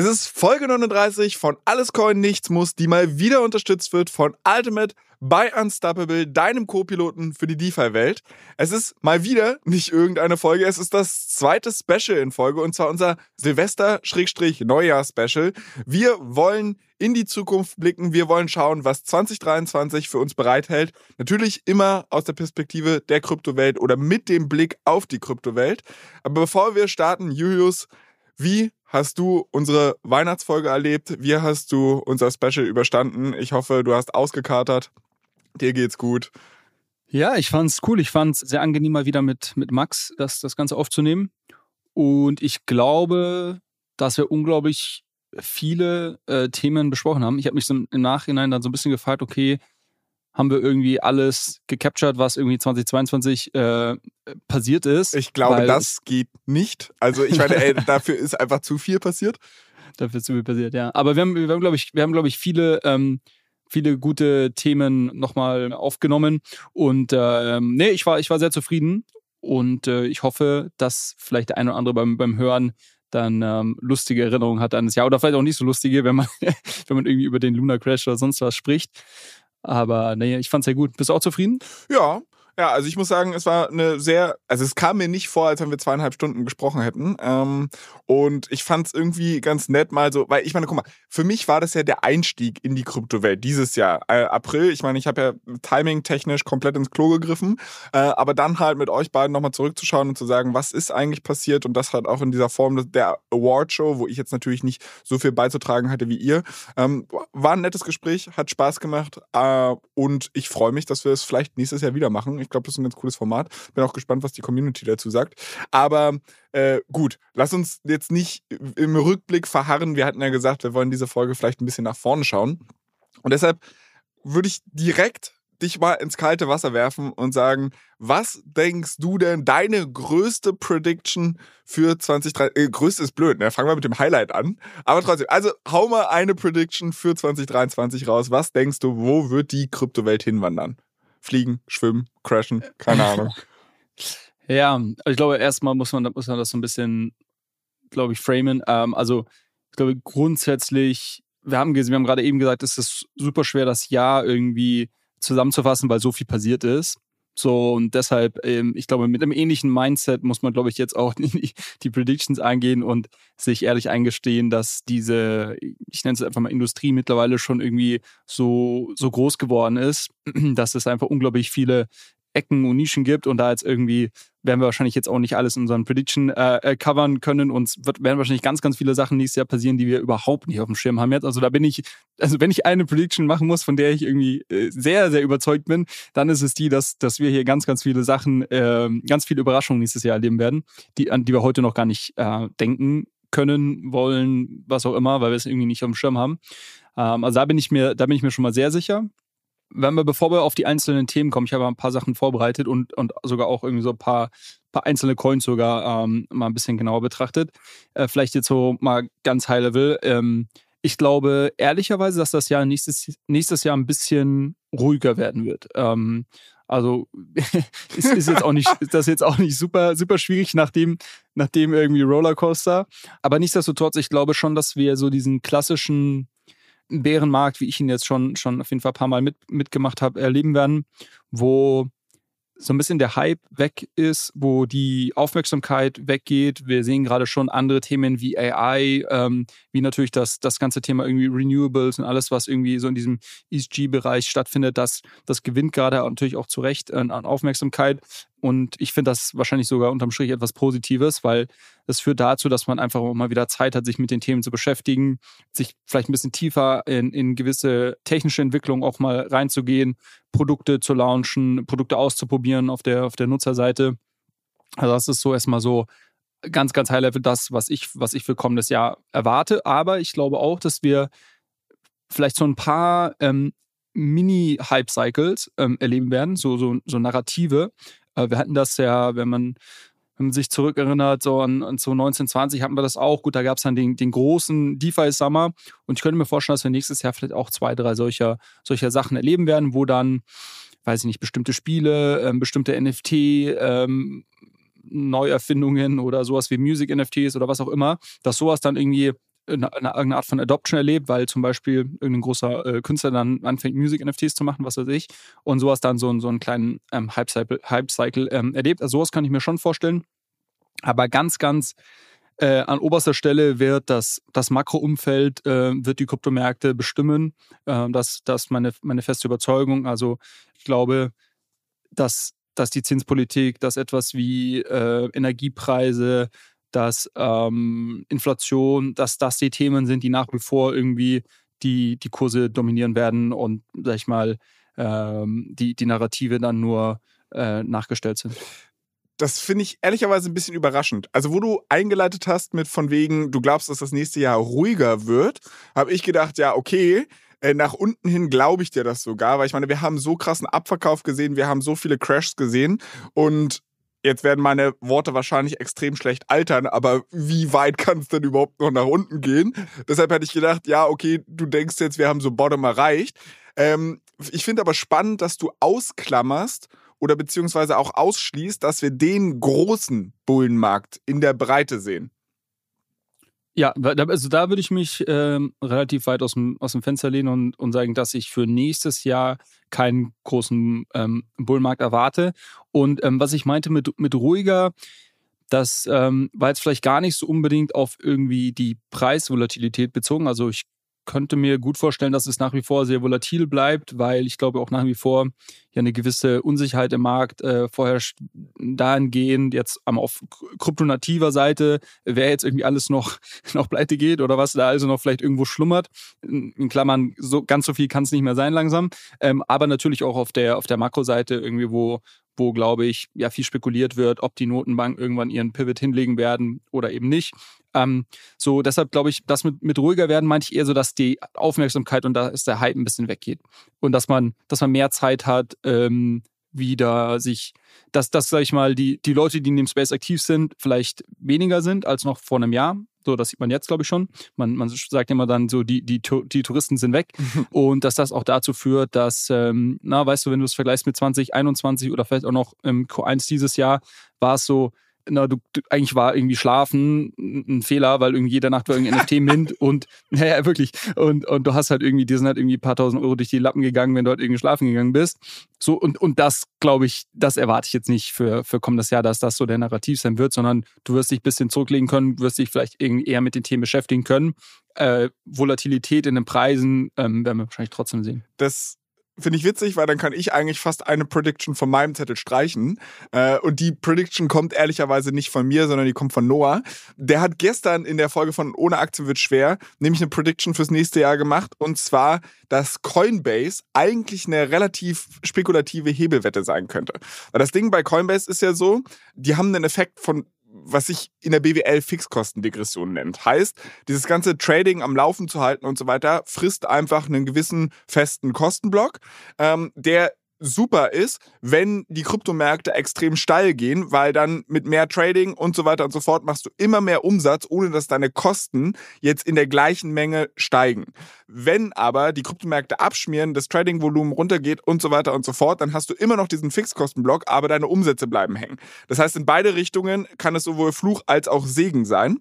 Es ist Folge 39 von Alles Coin Nichts Muss, die mal wieder unterstützt wird von Ultimate bei Unstoppable, deinem Co-Piloten für die DeFi-Welt. Es ist mal wieder nicht irgendeine Folge, es ist das zweite Special in Folge und zwar unser Silvester-Neujahr-Special. Wir wollen in die Zukunft blicken, wir wollen schauen, was 2023 für uns bereithält. Natürlich immer aus der Perspektive der Kryptowelt oder mit dem Blick auf die Kryptowelt. Aber bevor wir starten, Julius, wie hast du unsere Weihnachtsfolge erlebt? Wie hast du unser Special überstanden? Ich hoffe, du hast ausgekatert. Dir geht's gut. Ja, ich fand's cool. Ich fand's sehr angenehm, mal wieder mit, mit Max das, das Ganze aufzunehmen. Und ich glaube, dass wir unglaublich viele äh, Themen besprochen haben. Ich habe mich so im Nachhinein dann so ein bisschen gefragt, okay, haben wir irgendwie alles gecaptured, was irgendwie 2022 äh, passiert ist. Ich glaube, das geht nicht. Also ich meine, ey, dafür ist einfach zu viel passiert. Dafür ist zu viel passiert, ja. Aber wir haben, wir haben glaube ich, wir haben, glaube ich, viele, ähm, viele gute Themen nochmal aufgenommen. Und ähm, nee, ich war, ich war sehr zufrieden. Und äh, ich hoffe, dass vielleicht der eine oder andere beim, beim Hören dann ähm, lustige Erinnerungen hat an das Jahr. Oder vielleicht auch nicht so lustige, wenn man, wenn man irgendwie über den Lunar Crash oder sonst was spricht. Aber nee, ich fand's sehr gut. Bist du auch zufrieden? Ja, ja, also ich muss sagen, es war eine sehr, also es kam mir nicht vor, als wenn wir zweieinhalb Stunden gesprochen hätten. Ähm, und ich fand es irgendwie ganz nett mal so, weil ich meine, guck mal, für mich war das ja der Einstieg in die Kryptowelt dieses Jahr, äh, April. Ich meine, ich habe ja timing-technisch komplett ins Klo gegriffen, äh, aber dann halt mit euch beiden nochmal zurückzuschauen und zu sagen, was ist eigentlich passiert und das halt auch in dieser Form der Award-Show, wo ich jetzt natürlich nicht so viel beizutragen hatte wie ihr. Ähm, war ein nettes Gespräch, hat Spaß gemacht äh, und ich freue mich, dass wir es vielleicht nächstes Jahr wieder machen. Ich glaube, das ist ein ganz cooles Format. Bin auch gespannt, was die Community dazu sagt. Aber äh, gut, lass uns jetzt nicht im Rückblick verharren. Wir hatten ja gesagt, wir wollen diese Folge vielleicht ein bisschen nach vorne schauen. Und deshalb würde ich direkt dich mal ins kalte Wasser werfen und sagen, was denkst du denn deine größte Prediction für 2023? Äh, größte ist blöd, ne? Fangen wir mit dem Highlight an. Aber trotzdem, also hau mal eine Prediction für 2023 raus. Was denkst du, wo wird die Kryptowelt hinwandern? Fliegen, schwimmen, crashen, keine Ahnung. ja, ich glaube, erstmal muss man, muss man das so ein bisschen, glaube ich, framen. Ähm, also, ich glaube, grundsätzlich, wir haben, wir haben gerade eben gesagt, es ist super schwer, das Jahr irgendwie zusammenzufassen, weil so viel passiert ist. So, und deshalb, ähm, ich glaube, mit einem ähnlichen Mindset muss man, glaube ich, jetzt auch die, die Predictions eingehen und sich ehrlich eingestehen, dass diese, ich nenne es einfach mal Industrie mittlerweile schon irgendwie so, so groß geworden ist, dass es einfach unglaublich viele Ecken und Nischen gibt und da jetzt irgendwie werden wir wahrscheinlich jetzt auch nicht alles in unseren Prediction äh, äh, covern können und wird, werden wahrscheinlich ganz, ganz viele Sachen nächstes Jahr passieren, die wir überhaupt nicht auf dem Schirm haben jetzt. Also da bin ich, also wenn ich eine Prediction machen muss, von der ich irgendwie äh, sehr, sehr überzeugt bin, dann ist es die, dass, dass wir hier ganz, ganz viele Sachen, äh, ganz viele Überraschungen nächstes Jahr erleben werden, die, an die wir heute noch gar nicht äh, denken können, wollen, was auch immer, weil wir es irgendwie nicht auf dem Schirm haben. Ähm, also da bin ich mir, da bin ich mir schon mal sehr sicher wenn wir, bevor wir auf die einzelnen Themen kommen, ich habe ein paar Sachen vorbereitet und, und sogar auch irgendwie so ein paar, paar einzelne Coins sogar ähm, mal ein bisschen genauer betrachtet. Äh, vielleicht jetzt so mal ganz high level. Ähm, ich glaube ehrlicherweise, dass das Jahr nächstes, nächstes Jahr ein bisschen ruhiger werden wird. Ähm, also ist, ist jetzt auch nicht, ist das jetzt auch nicht super, super schwierig nach dem, nach dem irgendwie Rollercoaster. Aber nichtsdestotrotz, ich glaube schon, dass wir so diesen klassischen Bärenmarkt, wie ich ihn jetzt schon, schon auf jeden Fall ein paar Mal mit, mitgemacht habe, erleben werden, wo so ein bisschen der Hype weg ist, wo die Aufmerksamkeit weggeht. Wir sehen gerade schon andere Themen wie AI, ähm, wie natürlich das, das ganze Thema irgendwie Renewables und alles, was irgendwie so in diesem ESG-Bereich stattfindet, das, das gewinnt gerade natürlich auch zu Recht an Aufmerksamkeit. Und ich finde das wahrscheinlich sogar unterm Strich etwas Positives, weil es führt dazu, dass man einfach auch mal wieder Zeit hat, sich mit den Themen zu beschäftigen, sich vielleicht ein bisschen tiefer in, in gewisse technische Entwicklungen auch mal reinzugehen, Produkte zu launchen, Produkte auszuprobieren auf der, auf der Nutzerseite. Also das ist so erstmal so ganz, ganz high level das, was ich, was ich für kommendes Jahr erwarte. Aber ich glaube auch, dass wir vielleicht so ein paar ähm, Mini-Hype-Cycles ähm, erleben werden, so, so, so Narrative. Äh, wir hatten das ja, wenn man, wenn man sich zurückerinnert, so an, an so 1920 hatten wir das auch. Gut, da gab es dann den, den großen DeFi-Summer. Und ich könnte mir vorstellen, dass wir nächstes Jahr vielleicht auch zwei, drei solcher, solcher Sachen erleben werden, wo dann, weiß ich nicht, bestimmte Spiele, ähm, bestimmte NFT, ähm, Neuerfindungen oder sowas wie Music-NFTs oder was auch immer, dass sowas dann irgendwie eine, eine Art von Adoption erlebt, weil zum Beispiel irgendein großer äh, Künstler dann anfängt, Music-NFTs zu machen, was weiß ich, und sowas dann so, so einen kleinen ähm, Hype-Cycle Hype ähm, erlebt. Also sowas kann ich mir schon vorstellen. Aber ganz, ganz äh, an oberster Stelle wird das, das Makroumfeld, äh, wird die Kryptomärkte bestimmen. Äh, das, ist meine, meine feste Überzeugung. Also ich glaube, dass, dass die Zinspolitik, dass etwas wie äh, Energiepreise, dass ähm, Inflation, dass das die Themen sind, die nach wie vor irgendwie die, die Kurse dominieren werden und, sag ich mal, ähm, die, die Narrative dann nur äh, nachgestellt sind. Das finde ich ehrlicherweise ein bisschen überraschend. Also, wo du eingeleitet hast mit von wegen, du glaubst, dass das nächste Jahr ruhiger wird, habe ich gedacht, ja, okay, äh, nach unten hin glaube ich dir das sogar, weil ich meine, wir haben so krassen Abverkauf gesehen, wir haben so viele Crashs gesehen und Jetzt werden meine Worte wahrscheinlich extrem schlecht altern, aber wie weit kann es denn überhaupt noch nach unten gehen? Deshalb hätte ich gedacht, ja, okay, du denkst jetzt, wir haben so Bottom erreicht. Ähm, ich finde aber spannend, dass du ausklammerst oder beziehungsweise auch ausschließt, dass wir den großen Bullenmarkt in der Breite sehen. Ja, also da würde ich mich ähm, relativ weit aus dem, aus dem Fenster lehnen und, und sagen, dass ich für nächstes Jahr keinen großen ähm, Bullmarkt erwarte. Und ähm, was ich meinte mit, mit ruhiger, das ähm, war jetzt vielleicht gar nicht so unbedingt auf irgendwie die Preisvolatilität bezogen. Also ich könnte mir gut vorstellen, dass es nach wie vor sehr volatil bleibt, weil ich glaube auch nach wie vor ja eine gewisse Unsicherheit im Markt äh, vorherrscht. Dahingehend jetzt am auf kryptonativer Seite, wer jetzt irgendwie alles noch, noch pleite geht oder was da also noch vielleicht irgendwo schlummert. In Klammern, so ganz so viel kann es nicht mehr sein langsam. Ähm, aber natürlich auch auf der, auf der Makroseite irgendwie, wo, wo, glaube ich, ja viel spekuliert wird, ob die Notenbank irgendwann ihren Pivot hinlegen werden oder eben nicht. Ähm, so, deshalb glaube ich, das mit, mit ruhiger werden meinte ich eher so, dass die Aufmerksamkeit und da ist der Hype ein bisschen weggeht. Und dass man, dass man mehr Zeit hat, ähm, wieder sich, dass, dass, sag ich mal, die, die Leute, die in dem Space aktiv sind, vielleicht weniger sind als noch vor einem Jahr. So, das sieht man jetzt, glaube ich, schon. Man, man sagt immer dann so, die, die, die Touristen sind weg. Und dass das auch dazu führt, dass, ähm, na, weißt du, wenn du es vergleichst mit 2021 oder vielleicht auch noch im Q1 dieses Jahr, war es so, na, du, du, eigentlich war irgendwie Schlafen ein Fehler, weil irgendwie jede Nacht war irgendwie NFT mint und naja, wirklich. Und, und du hast halt irgendwie, dir sind halt irgendwie ein paar tausend Euro durch die Lappen gegangen, wenn du halt irgendwie schlafen gegangen bist. So, und, und das, glaube ich, das erwarte ich jetzt nicht für, für kommendes Jahr, dass das so der Narrativ sein wird, sondern du wirst dich ein bisschen zurücklegen können, wirst dich vielleicht irgendwie eher mit den Themen beschäftigen können. Äh, Volatilität in den Preisen ähm, werden wir wahrscheinlich trotzdem sehen. Das finde ich witzig, weil dann kann ich eigentlich fast eine Prediction von meinem Zettel streichen. Äh, und die Prediction kommt ehrlicherweise nicht von mir, sondern die kommt von Noah. Der hat gestern in der Folge von Ohne Aktien wird schwer nämlich eine Prediction fürs nächste Jahr gemacht. Und zwar, dass Coinbase eigentlich eine relativ spekulative Hebelwette sein könnte. Weil das Ding bei Coinbase ist ja so, die haben einen Effekt von was sich in der BWL Fixkostendegression nennt. Heißt, dieses ganze Trading am Laufen zu halten und so weiter, frisst einfach einen gewissen festen Kostenblock, ähm, der super ist, wenn die Kryptomärkte extrem steil gehen, weil dann mit mehr Trading und so weiter und so fort machst du immer mehr Umsatz, ohne dass deine Kosten jetzt in der gleichen Menge steigen. Wenn aber die Kryptomärkte abschmieren, das Tradingvolumen runtergeht und so weiter und so fort, dann hast du immer noch diesen Fixkostenblock, aber deine Umsätze bleiben hängen. Das heißt, in beide Richtungen kann es sowohl Fluch als auch Segen sein.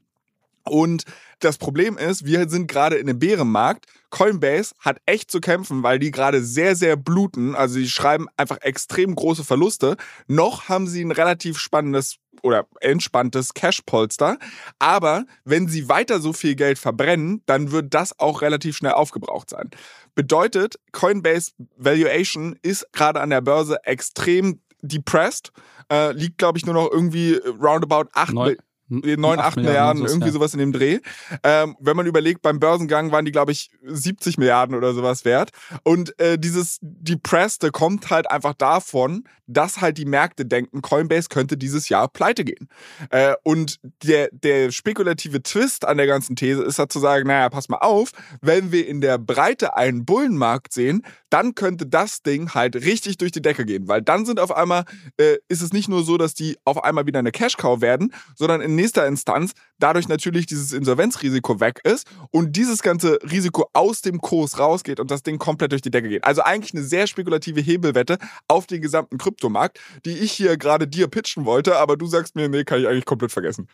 Und das Problem ist, wir sind gerade in einem Bärenmarkt. Coinbase hat echt zu kämpfen, weil die gerade sehr, sehr bluten. Also sie schreiben einfach extrem große Verluste. Noch haben sie ein relativ spannendes oder entspanntes Cash-Polster. Aber wenn sie weiter so viel Geld verbrennen, dann wird das auch relativ schnell aufgebraucht sein. Bedeutet, Coinbase Valuation ist gerade an der Börse extrem depressed. Äh, liegt, glaube ich, nur noch irgendwie roundabout 8 Neun, 9, 8 Milliarden, irgendwie ja. sowas in dem Dreh. Ähm, wenn man überlegt, beim Börsengang waren die, glaube ich, 70 Milliarden oder sowas wert. Und äh, dieses Depresste kommt halt einfach davon, dass halt die Märkte denken, Coinbase könnte dieses Jahr pleite gehen. Äh, und der, der spekulative Twist an der ganzen These ist halt zu sagen, naja, pass mal auf, wenn wir in der Breite einen Bullenmarkt sehen, dann könnte das Ding halt richtig durch die Decke gehen, weil dann sind auf einmal, äh, ist es nicht nur so, dass die auf einmal wieder eine Cash-Cow werden, sondern in nächster Instanz dadurch natürlich dieses Insolvenzrisiko weg ist und dieses ganze Risiko aus dem Kurs rausgeht und das Ding komplett durch die Decke geht. Also eigentlich eine sehr spekulative Hebelwette auf den gesamten Kryptomarkt, die ich hier gerade dir pitchen wollte, aber du sagst mir, nee, kann ich eigentlich komplett vergessen.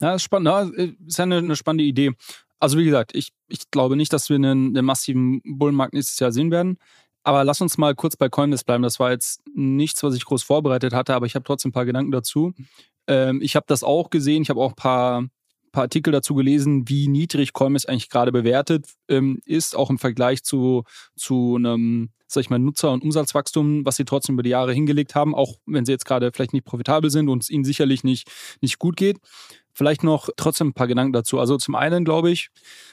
Ja, ist spannend. Ja, ist ja eine, eine spannende Idee. Also wie gesagt, ich, ich glaube nicht, dass wir einen, einen massiven Bullenmarkt nächstes Jahr sehen werden. Aber lass uns mal kurz bei Coinbase bleiben. Das war jetzt nichts, was ich groß vorbereitet hatte, aber ich habe trotzdem ein paar Gedanken dazu. Ähm, ich habe das auch gesehen. Ich habe auch ein paar, paar Artikel dazu gelesen, wie niedrig Coinbase eigentlich gerade bewertet ähm, ist, auch im Vergleich zu, zu einem sag ich mal, Nutzer- und Umsatzwachstum, was sie trotzdem über die Jahre hingelegt haben, auch wenn sie jetzt gerade vielleicht nicht profitabel sind und es ihnen sicherlich nicht, nicht gut geht. Vielleicht noch trotzdem ein paar Gedanken dazu. Also zum einen glaube ich,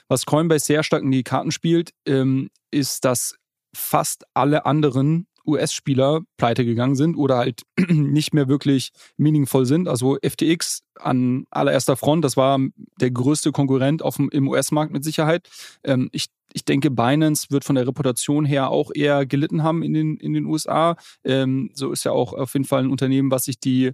was Coinbase sehr stark in die Karten spielt, ähm, ist, dass fast alle anderen US-Spieler pleite gegangen sind oder halt nicht mehr wirklich meaningful sind. Also FTX an allererster Front, das war der größte Konkurrent auf dem, im US-Markt mit Sicherheit. Ähm, ich ich denke, Binance wird von der Reputation her auch eher gelitten haben in den, in den USA. Ähm, so ist ja auch auf jeden Fall ein Unternehmen, was sich die,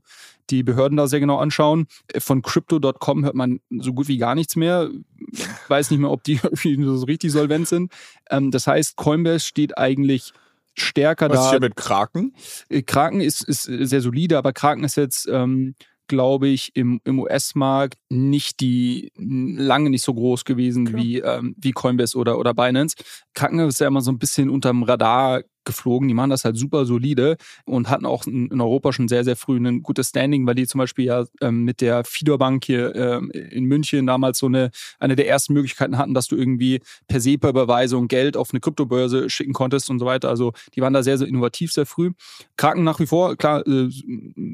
die Behörden da sehr genau anschauen. Von Crypto.com hört man so gut wie gar nichts mehr. Ich weiß nicht mehr, ob die so richtig solvent sind. Ähm, das heißt, Coinbase steht eigentlich stärker Was da. Was ist hier mit Kraken? Äh, Kraken ist, ist sehr solide, aber Kraken ist jetzt ähm, glaube ich, im, im US-Markt nicht die, lange nicht so groß gewesen Klar. wie, ähm, wie Coinbase oder, oder Binance. Krankenhaus ist ja immer so ein bisschen unterm Radar geflogen. Die machen das halt super solide und hatten auch in Europa schon sehr, sehr früh ein gutes Standing, weil die zum Beispiel ja ähm, mit der Fidor Bank hier ähm, in München damals so eine, eine der ersten Möglichkeiten hatten, dass du irgendwie per SEPA-Überweisung Geld auf eine Kryptobörse schicken konntest und so weiter. Also die waren da sehr, sehr innovativ, sehr früh. Kraken nach wie vor, klar, äh,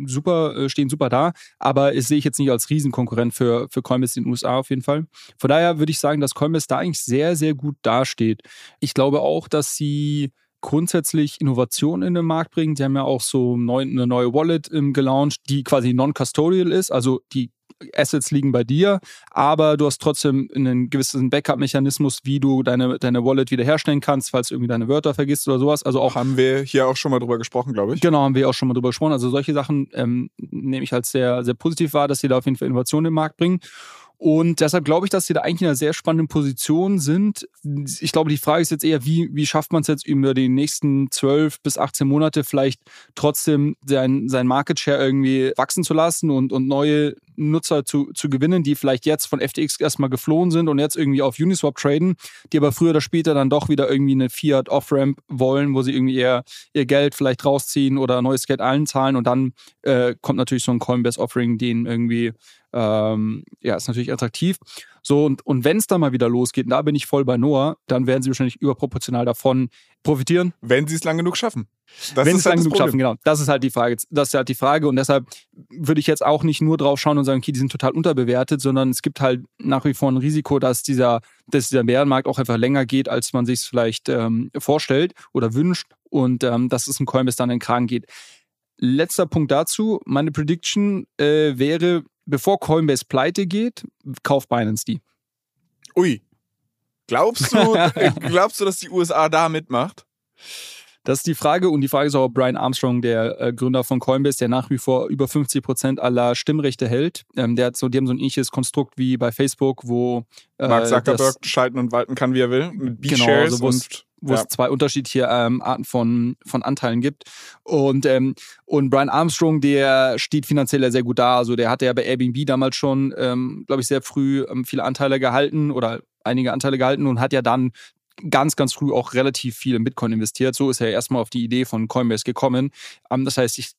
super, äh, stehen super da, aber es sehe ich jetzt nicht als Riesenkonkurrent für, für Coinbase in den USA auf jeden Fall. Von daher würde ich sagen, dass Coinbase da eigentlich sehr, sehr gut dasteht. Ich glaube auch, dass sie grundsätzlich Innovation in den Markt bringen. Sie haben ja auch so neu, eine neue Wallet ähm, gelauncht, die quasi non-custodial ist, also die Assets liegen bei dir, aber du hast trotzdem einen gewissen Backup-Mechanismus, wie du deine, deine Wallet wiederherstellen kannst, falls du irgendwie deine Wörter vergisst oder sowas. Also auch haben wir hier auch schon mal drüber gesprochen, glaube ich. Genau, haben wir auch schon mal drüber gesprochen. Also solche Sachen ähm, nehme ich als sehr, sehr positiv wahr, dass sie da auf jeden Fall Innovation im Markt bringen. Und deshalb glaube ich, dass sie da eigentlich in einer sehr spannenden Position sind. Ich glaube, die Frage ist jetzt eher, wie, wie schafft man es jetzt über die nächsten 12 bis 18 Monate vielleicht trotzdem sein, sein Market Share irgendwie wachsen zu lassen und, und neue Nutzer zu, zu gewinnen, die vielleicht jetzt von FTX erstmal geflohen sind und jetzt irgendwie auf Uniswap traden, die aber früher oder später dann doch wieder irgendwie eine Fiat Off-Ramp wollen, wo sie irgendwie ihr, ihr Geld vielleicht rausziehen oder neues Geld allen zahlen und dann äh, kommt natürlich so ein Coinbase Offering, den irgendwie ähm, ja, ist natürlich attraktiv. So, und, und wenn es dann mal wieder losgeht, und da bin ich voll bei Noah, dann werden sie wahrscheinlich überproportional davon profitieren. Wenn sie es lang genug schaffen. Das wenn sie es halt lang genug Problem. schaffen, genau. Das ist halt die Frage. Das ist halt die Frage. Und deshalb würde ich jetzt auch nicht nur drauf schauen und sagen, okay, die sind total unterbewertet, sondern es gibt halt nach wie vor ein Risiko, dass dieser, dass dieser Bärenmarkt auch einfach länger geht, als man sich es vielleicht ähm, vorstellt oder wünscht. Und ähm, dass es ein Coinbase dann in den Kragen geht. Letzter Punkt dazu. Meine Prediction äh, wäre, bevor Coinbase pleite geht, kauft Binance die. Ui. Glaubst du, glaubst du, dass die USA da mitmacht? Das ist die Frage und die Frage ist auch, ob Brian Armstrong, der äh, Gründer von Coinbase, der nach wie vor über 50 Prozent aller Stimmrechte hält, ähm, der hat so, die haben so ein ähnliches Konstrukt wie bei Facebook, wo äh, Mark Zuckerberg das, schalten und walten kann, wie er will, mit B-Shares genau, also und wo ja. es zwei unterschiedliche ähm, Arten von, von Anteilen gibt. Und, ähm, und Brian Armstrong, der steht finanziell sehr gut da. Also der hatte ja bei Airbnb damals schon, ähm, glaube ich, sehr früh ähm, viele Anteile gehalten oder einige Anteile gehalten und hat ja dann ganz, ganz früh auch relativ viel in Bitcoin investiert. So ist er erstmal auf die Idee von Coinbase gekommen. Ähm, das heißt, ich,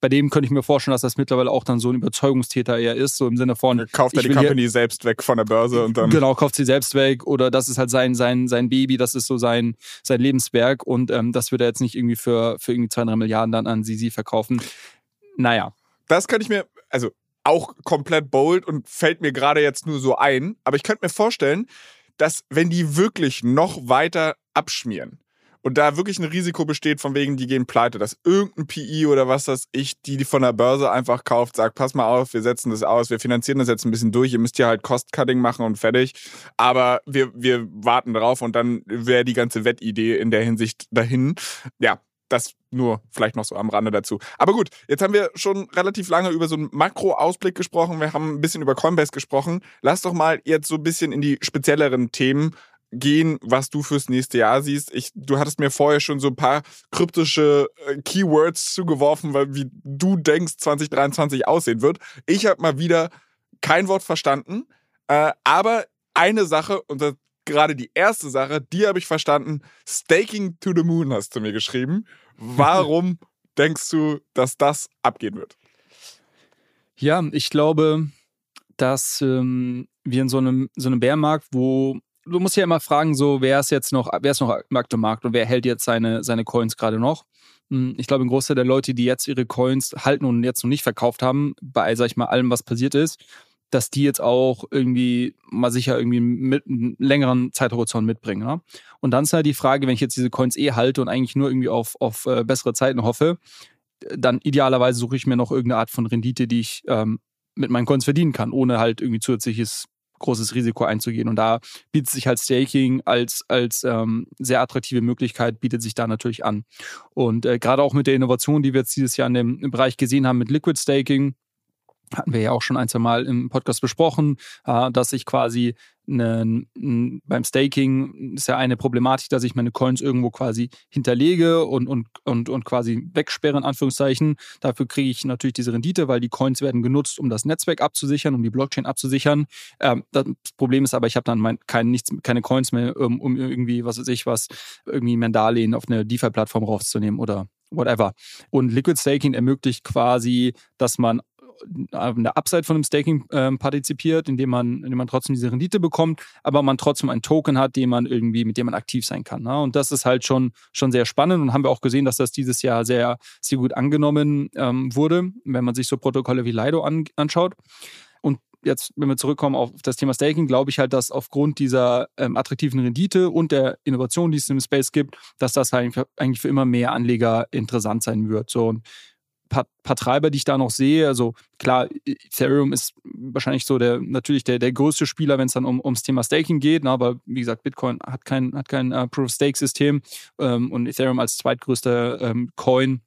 bei dem könnte ich mir vorstellen, dass das mittlerweile auch dann so ein Überzeugungstäter eher ist, so im Sinne von. Kauft er die Company hier, selbst weg von der Börse und dann. Genau, kauft sie selbst weg oder das ist halt sein, sein, sein Baby, das ist so sein, sein Lebenswerk und ähm, das wird er jetzt nicht irgendwie für, für irgendwie zwei, drei Milliarden dann an Sisi verkaufen. Naja. Das kann ich mir, also auch komplett bold und fällt mir gerade jetzt nur so ein. Aber ich könnte mir vorstellen, dass wenn die wirklich noch weiter abschmieren und da wirklich ein Risiko besteht, von wegen, die gehen pleite, dass irgendein PI oder was das ich, die, die von der Börse einfach kauft, sagt, pass mal auf, wir setzen das aus, wir finanzieren das jetzt ein bisschen durch, ihr müsst ja halt Cost-Cutting machen und fertig. Aber wir, wir warten drauf und dann wäre die ganze Wettidee in der Hinsicht dahin. Ja, das nur vielleicht noch so am Rande dazu. Aber gut, jetzt haben wir schon relativ lange über so einen Makro-Ausblick gesprochen. Wir haben ein bisschen über Coinbase gesprochen. Lass doch mal jetzt so ein bisschen in die spezielleren Themen gehen, was du fürs nächste Jahr siehst. Ich, du hattest mir vorher schon so ein paar kryptische äh, Keywords zugeworfen, weil wie du denkst, 2023 aussehen wird. Ich habe mal wieder kein Wort verstanden, äh, aber eine Sache, und das, gerade die erste Sache, die habe ich verstanden. Staking to the Moon hast du mir geschrieben. Warum denkst du, dass das abgehen wird? Ja, ich glaube, dass ähm, wir in so einem, so einem Bärmarkt, wo du musst ja immer fragen, so wer ist jetzt noch, wer ist noch am Markt und wer hält jetzt seine, seine Coins gerade noch? Hm, ich glaube, ein Großteil der Leute, die jetzt ihre Coins halten und jetzt noch nicht verkauft haben, bei, sag ich mal, allem, was passiert ist, dass die jetzt auch irgendwie mal sicher irgendwie mit einem längeren Zeithorizont mitbringen. Ne? Und dann ist halt die Frage, wenn ich jetzt diese Coins eh halte und eigentlich nur irgendwie auf, auf äh, bessere Zeiten hoffe, dann idealerweise suche ich mir noch irgendeine Art von Rendite, die ich ähm, mit meinen Coins verdienen kann, ohne halt irgendwie zusätzliches großes Risiko einzugehen. Und da bietet sich halt Staking als, als ähm, sehr attraktive Möglichkeit, bietet sich da natürlich an. Und äh, gerade auch mit der Innovation, die wir jetzt dieses Jahr in dem, Bereich gesehen haben mit Liquid Staking, hatten wir ja auch schon ein, zwei Mal im Podcast besprochen, äh, dass ich quasi eine, beim Staking ist ja eine Problematik, dass ich meine Coins irgendwo quasi hinterlege und, und, und, und quasi wegsperre, in Anführungszeichen. Dafür kriege ich natürlich diese Rendite, weil die Coins werden genutzt, um das Netzwerk abzusichern, um die Blockchain abzusichern. Ähm, das Problem ist aber, ich habe dann mein, kein, nichts, keine Coins mehr, um, um irgendwie, was weiß ich, was, irgendwie mein Darlehen auf eine DeFi-Plattform rauszunehmen oder whatever. Und Liquid Staking ermöglicht quasi, dass man eine Upside von dem Staking ähm, partizipiert, indem man, indem man trotzdem diese Rendite bekommt, aber man trotzdem einen Token hat, den man irgendwie, mit dem man aktiv sein kann. Ne? Und das ist halt schon, schon sehr spannend und haben wir auch gesehen, dass das dieses Jahr sehr, sehr gut angenommen ähm, wurde, wenn man sich so Protokolle wie Lido an, anschaut. Und jetzt, wenn wir zurückkommen auf das Thema Staking, glaube ich halt, dass aufgrund dieser ähm, attraktiven Rendite und der Innovation, die es im Space gibt, dass das halt eigentlich für immer mehr Anleger interessant sein wird. So, und paar, paar Treiber, die ich da noch sehe. Also klar, Ethereum ist wahrscheinlich so der natürlich der, der größte Spieler, wenn es dann um, ums Thema Staking geht. Ne? Aber wie gesagt, Bitcoin hat kein, hat kein uh, Proof-of-Stake-System ähm, und Ethereum als zweitgrößter ähm, Coin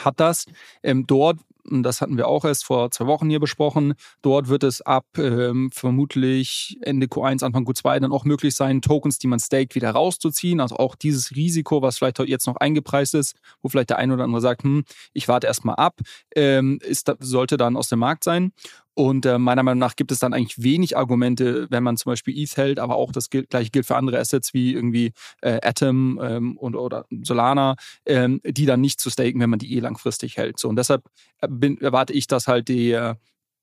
hat das. Ähm, dort das hatten wir auch erst vor zwei Wochen hier besprochen. Dort wird es ab ähm, vermutlich Ende Q1, Anfang Q2 dann auch möglich sein, Tokens, die man staked, wieder rauszuziehen. Also auch dieses Risiko, was vielleicht jetzt noch eingepreist ist, wo vielleicht der eine oder andere sagt, hm, ich warte erstmal ab, ähm, ist, sollte dann aus dem Markt sein. Und äh, meiner Meinung nach gibt es dann eigentlich wenig Argumente, wenn man zum Beispiel ETH hält, aber auch das gilt, gleiche gilt für andere Assets wie irgendwie äh, Atom ähm, und, oder Solana, ähm, die dann nicht zu staken, wenn man die eh langfristig hält. So, und deshalb äh, bin, erwarte ich, dass halt die, äh,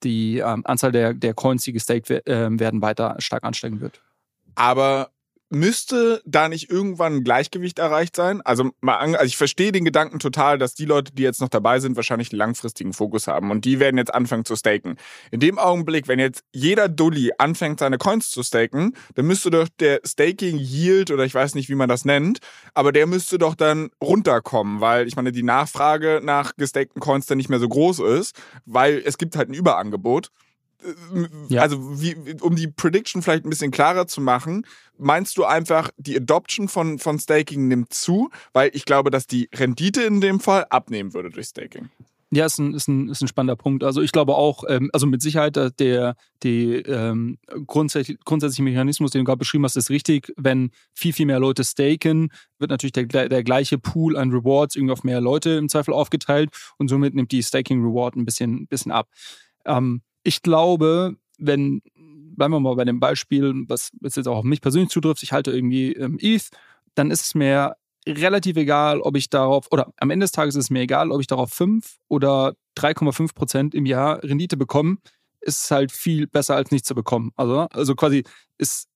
die ähm, Anzahl der, der Coins, die gestaked äh, werden, weiter stark ansteigen wird. Aber müsste da nicht irgendwann ein Gleichgewicht erreicht sein? Also, mal an, also ich verstehe den Gedanken total, dass die Leute, die jetzt noch dabei sind, wahrscheinlich einen langfristigen Fokus haben und die werden jetzt anfangen zu staken. In dem Augenblick, wenn jetzt jeder Dulli anfängt, seine Coins zu staken, dann müsste doch der Staking Yield oder ich weiß nicht, wie man das nennt, aber der müsste doch dann runterkommen, weil ich meine, die Nachfrage nach gestakten Coins dann nicht mehr so groß ist, weil es gibt halt ein Überangebot. Ja. Also, wie, um die Prediction vielleicht ein bisschen klarer zu machen, meinst du einfach, die Adoption von, von Staking nimmt zu? Weil ich glaube, dass die Rendite in dem Fall abnehmen würde durch Staking. Ja, ist ein, ist ein, ist ein spannender Punkt. Also ich glaube auch, ähm, also mit Sicherheit der, der ähm, grundsätzlich, grundsätzliche Mechanismus, den du gerade beschrieben hast, ist richtig. Wenn viel, viel mehr Leute staken, wird natürlich der, der gleiche Pool an Rewards irgendwie auf mehr Leute im Zweifel aufgeteilt und somit nimmt die Staking Reward ein bisschen, bisschen ab. Ähm, ich glaube, wenn, bleiben wir mal bei dem Beispiel, was jetzt auch auf mich persönlich zutrifft, ich halte irgendwie ähm, ETH, dann ist es mir relativ egal, ob ich darauf, oder am Ende des Tages ist es mir egal, ob ich darauf 5 oder 3,5 Prozent im Jahr Rendite bekomme, ist halt viel besser als nichts zu bekommen. Also, also quasi ist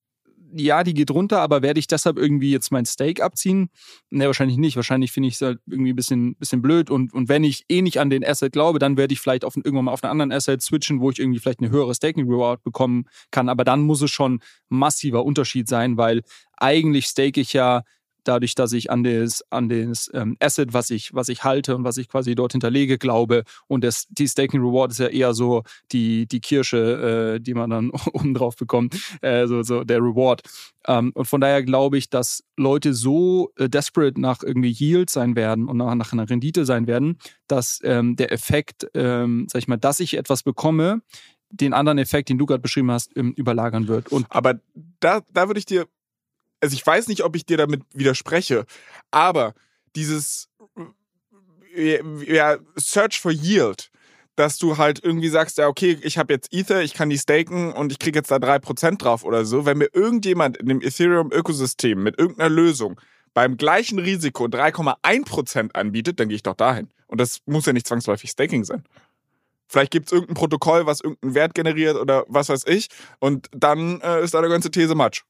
ja, die geht runter, aber werde ich deshalb irgendwie jetzt mein Stake abziehen? Ne, wahrscheinlich nicht. Wahrscheinlich finde ich es halt irgendwie ein bisschen, bisschen blöd. Und, und wenn ich eh nicht an den Asset glaube, dann werde ich vielleicht auf, irgendwann mal auf einen anderen Asset switchen, wo ich irgendwie vielleicht eine höhere Staking Reward bekommen kann. Aber dann muss es schon massiver Unterschied sein, weil eigentlich stake ich ja dadurch, dass ich an das, an das ähm, Asset, was ich, was ich halte und was ich quasi dort hinterlege, glaube. Und das, die Staking Reward ist ja eher so die, die Kirsche, äh, die man dann oben drauf bekommt, äh, so, so der Reward. Ähm, und von daher glaube ich, dass Leute so äh, desperate nach irgendwie Yield sein werden und nach, nach einer Rendite sein werden, dass ähm, der Effekt, ähm, sag ich mal, dass ich etwas bekomme, den anderen Effekt, den du gerade beschrieben hast, ähm, überlagern wird. Und Aber da, da würde ich dir also ich weiß nicht, ob ich dir damit widerspreche, aber dieses äh, ja, Search for Yield, dass du halt irgendwie sagst, ja, okay, ich habe jetzt Ether, ich kann die staken und ich kriege jetzt da 3% drauf oder so. Wenn mir irgendjemand in dem Ethereum-Ökosystem mit irgendeiner Lösung beim gleichen Risiko 3,1% anbietet, dann gehe ich doch dahin. Und das muss ja nicht zwangsläufig Staking sein. Vielleicht gibt es irgendein Protokoll, was irgendeinen Wert generiert oder was weiß ich. Und dann äh, ist da eine ganze These Matsch.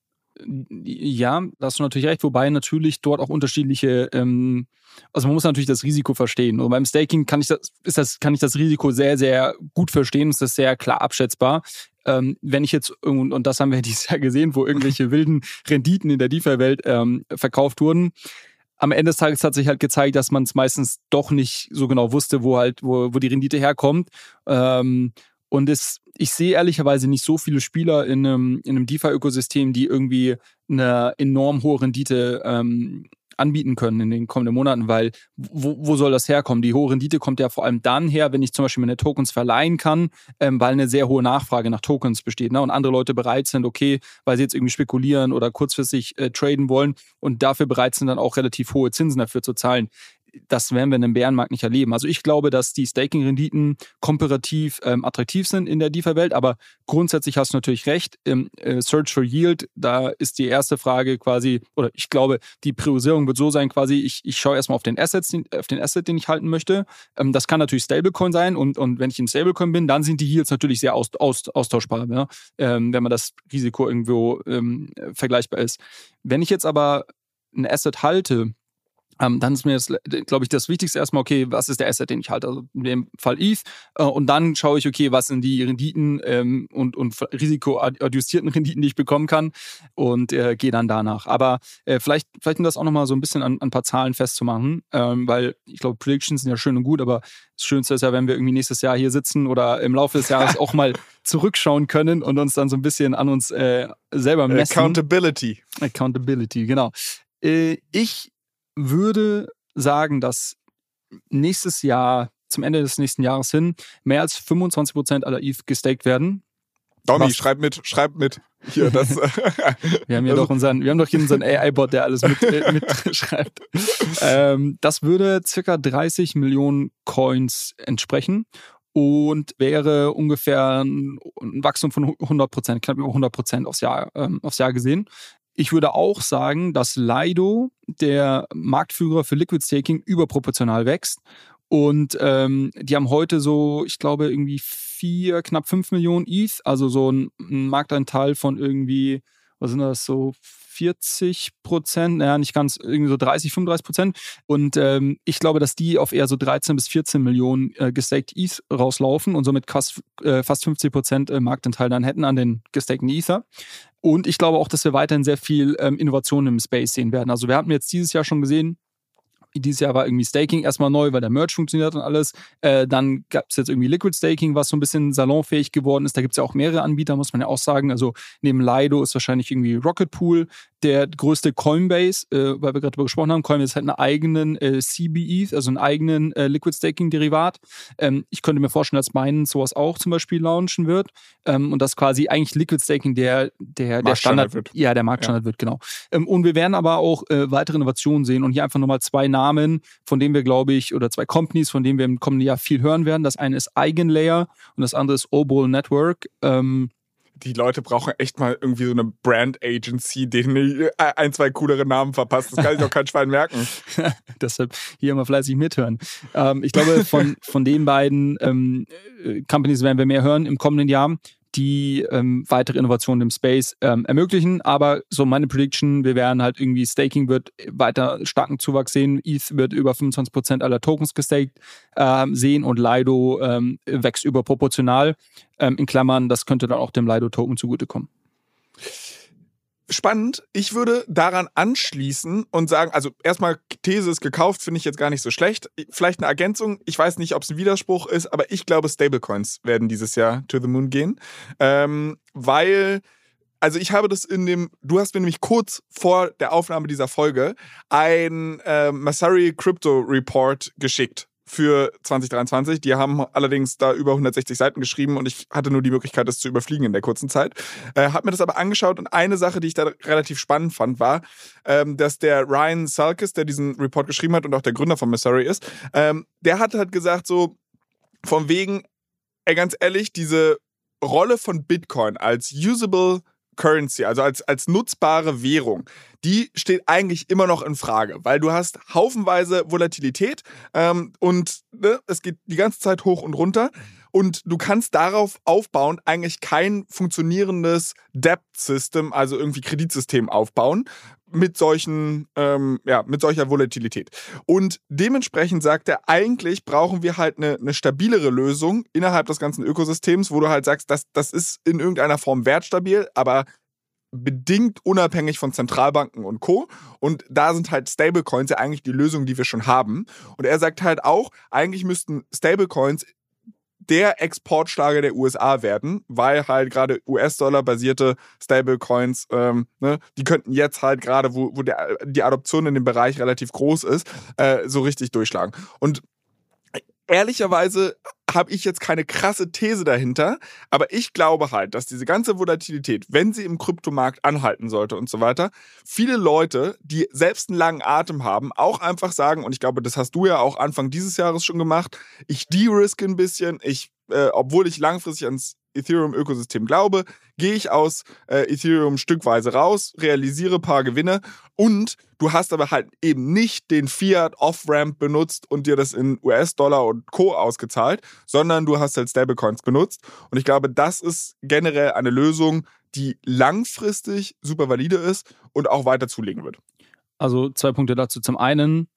Ja, da hast du natürlich recht, wobei natürlich dort auch unterschiedliche, ähm, also man muss natürlich das Risiko verstehen. Und beim Staking kann ich das, ist das, kann ich das Risiko sehr, sehr gut verstehen, ist das sehr klar abschätzbar. Ähm, wenn ich jetzt, und, und das haben wir dieses Jahr gesehen, wo irgendwelche wilden Renditen in der DeFi-Welt ähm, verkauft wurden, am Ende des Tages hat sich halt gezeigt, dass man es meistens doch nicht so genau wusste, wo halt, wo, wo die Rendite herkommt. Ähm, und es, ich sehe ehrlicherweise nicht so viele Spieler in einem, in einem DeFi-Ökosystem, die irgendwie eine enorm hohe Rendite ähm, anbieten können in den kommenden Monaten, weil wo, wo soll das herkommen? Die hohe Rendite kommt ja vor allem dann her, wenn ich zum Beispiel meine Tokens verleihen kann, ähm, weil eine sehr hohe Nachfrage nach Tokens besteht ne? und andere Leute bereit sind, okay, weil sie jetzt irgendwie spekulieren oder kurzfristig äh, traden wollen und dafür bereit sind, dann auch relativ hohe Zinsen dafür zu zahlen das werden wir in einem Bärenmarkt nicht erleben. Also ich glaube, dass die Staking-Renditen komparativ ähm, attraktiv sind in der DeFi-Welt, aber grundsätzlich hast du natürlich recht. Im äh, Search for Yield, da ist die erste Frage quasi, oder ich glaube, die Priorisierung wird so sein, quasi, ich, ich schaue erstmal auf den Assets, auf den Asset, den ich halten möchte. Ähm, das kann natürlich Stablecoin sein und, und wenn ich in Stablecoin bin, dann sind die Yields natürlich sehr aus, aus, austauschbar, ne? ähm, wenn man das Risiko irgendwo ähm, vergleichbar ist. Wenn ich jetzt aber ein Asset halte, ähm, dann ist mir das, glaube ich, das Wichtigste erstmal, okay, was ist der Asset, den ich halte? Also in dem Fall ETH. Äh, und dann schaue ich, okay, was sind die Renditen ähm, und, und risikoadjustierten Renditen, die ich bekommen kann und äh, gehe dann danach. Aber äh, vielleicht, vielleicht um das auch nochmal so ein bisschen an, an, ein paar Zahlen festzumachen, ähm, weil ich glaube, Predictions sind ja schön und gut, aber das Schönste ist ja, wenn wir irgendwie nächstes Jahr hier sitzen oder im Laufe des Jahres auch mal zurückschauen können und uns dann so ein bisschen an uns äh, selber messen. Accountability. Accountability, genau. Äh, ich würde sagen, dass nächstes Jahr, zum Ende des nächsten Jahres hin, mehr als 25 Prozent aller ETH gestaked werden. Domi, schreib mit, schreib mit. Hier, das. wir haben hier doch unseren, wir haben doch hier unseren AI-Bot, der alles mit, äh, mitschreibt. ähm, das würde circa 30 Millionen Coins entsprechen und wäre ungefähr ein Wachstum von 100 Prozent, knapp über 100 Prozent aufs Jahr, ähm, aufs Jahr gesehen. Ich würde auch sagen, dass Lido, der Marktführer für Liquid Staking, überproportional wächst. Und ähm, die haben heute so, ich glaube, irgendwie vier, knapp fünf Millionen ETH, also so ein, ein Marktanteil von irgendwie, was sind das, so 40 Prozent, naja, nicht ganz, irgendwie so 30, 35 Prozent. Und ähm, ich glaube, dass die auf eher so 13 bis 14 Millionen äh, gestaked ETH rauslaufen und somit fast, äh, fast 50 Prozent äh, Marktanteil dann hätten an den gestakten Ether. Und ich glaube auch, dass wir weiterhin sehr viel ähm, Innovation im Space sehen werden. Also wir hatten jetzt dieses Jahr schon gesehen, dieses Jahr war irgendwie Staking erstmal neu, weil der Merch funktioniert und alles. Äh, dann gab es jetzt irgendwie Liquid Staking, was so ein bisschen salonfähig geworden ist. Da gibt es ja auch mehrere Anbieter, muss man ja auch sagen. Also neben Lido ist wahrscheinlich irgendwie Rocket Pool der größte Coinbase, äh, weil wir gerade darüber gesprochen haben. Coinbase hat einen eigenen äh, CBE, also einen eigenen äh, Liquid Staking Derivat. Ähm, ich könnte mir vorstellen, dass Binance sowas auch zum Beispiel launchen wird ähm, und dass quasi eigentlich Liquid Staking der, der, der Standard wird. Ja, der Marktstandard ja. wird, genau. Ähm, und wir werden aber auch äh, weitere Innovationen sehen und hier einfach nochmal zwei Namen, von denen wir, glaube ich, oder zwei Companies, von denen wir im kommenden Jahr viel hören werden. Das eine ist Eigenlayer und das andere ist Obol Network. Ähm, die Leute brauchen echt mal irgendwie so eine Brand Agency, denen ein, zwei coolere Namen verpasst. Das kann ich doch kein Schwein merken. Deshalb hier immer fleißig mithören. Ähm, ich glaube, von, von den beiden ähm, äh, Companies werden wir mehr hören im kommenden Jahr. Die ähm, weitere Innovationen im Space ähm, ermöglichen. Aber so meine Prediction, wir werden halt irgendwie Staking wird weiter starken Zuwachs sehen. ETH wird über 25% aller Tokens gestaked ähm, sehen und Lido ähm, wächst überproportional. Ähm, in Klammern, das könnte dann auch dem Lido-Token zugutekommen spannend. Ich würde daran anschließen und sagen, also erstmal These ist gekauft, finde ich jetzt gar nicht so schlecht. Vielleicht eine Ergänzung. Ich weiß nicht, ob es ein Widerspruch ist, aber ich glaube, Stablecoins werden dieses Jahr to the moon gehen, ähm, weil also ich habe das in dem, du hast mir nämlich kurz vor der Aufnahme dieser Folge ein äh, Masari Crypto Report geschickt für 2023. Die haben allerdings da über 160 Seiten geschrieben und ich hatte nur die Möglichkeit, das zu überfliegen in der kurzen Zeit. Äh, hab mir das aber angeschaut und eine Sache, die ich da relativ spannend fand, war, ähm, dass der Ryan Salkis, der diesen Report geschrieben hat und auch der Gründer von Missouri ist, ähm, der hat halt gesagt so, von wegen, ey, ganz ehrlich, diese Rolle von Bitcoin als usable Currency, also als, als nutzbare Währung, die steht eigentlich immer noch in Frage, weil du hast haufenweise Volatilität ähm, und ne, es geht die ganze Zeit hoch und runter und du kannst darauf aufbauen eigentlich kein funktionierendes Debt-System, also irgendwie Kreditsystem aufbauen mit solchen, ähm, ja, mit solcher Volatilität. Und dementsprechend sagt er, eigentlich brauchen wir halt eine, eine stabilere Lösung innerhalb des ganzen Ökosystems, wo du halt sagst, das, das ist in irgendeiner Form wertstabil, aber bedingt unabhängig von Zentralbanken und Co. Und da sind halt Stablecoins ja eigentlich die Lösung, die wir schon haben. Und er sagt halt auch, eigentlich müssten Stablecoins der Exportschlager der USA werden, weil halt gerade US-Dollar-basierte Stablecoins, ähm, ne, die könnten jetzt halt gerade, wo, wo der, die Adoption in dem Bereich relativ groß ist, äh, so richtig durchschlagen. Und ehrlicherweise habe ich jetzt keine krasse These dahinter, aber ich glaube halt, dass diese ganze Volatilität, wenn sie im Kryptomarkt anhalten sollte und so weiter, viele Leute, die selbst einen langen Atem haben, auch einfach sagen, und ich glaube, das hast du ja auch Anfang dieses Jahres schon gemacht, ich de-risk ein bisschen, ich, äh, obwohl ich langfristig ans Ethereum-Ökosystem glaube, gehe ich aus äh, Ethereum stückweise raus, realisiere ein paar Gewinne und du hast aber halt eben nicht den Fiat Off-Ramp benutzt und dir das in US-Dollar und Co. ausgezahlt, sondern du hast halt Stablecoins benutzt. Und ich glaube, das ist generell eine Lösung, die langfristig super valide ist und auch weiter zulegen wird. Also zwei Punkte dazu. Zum einen,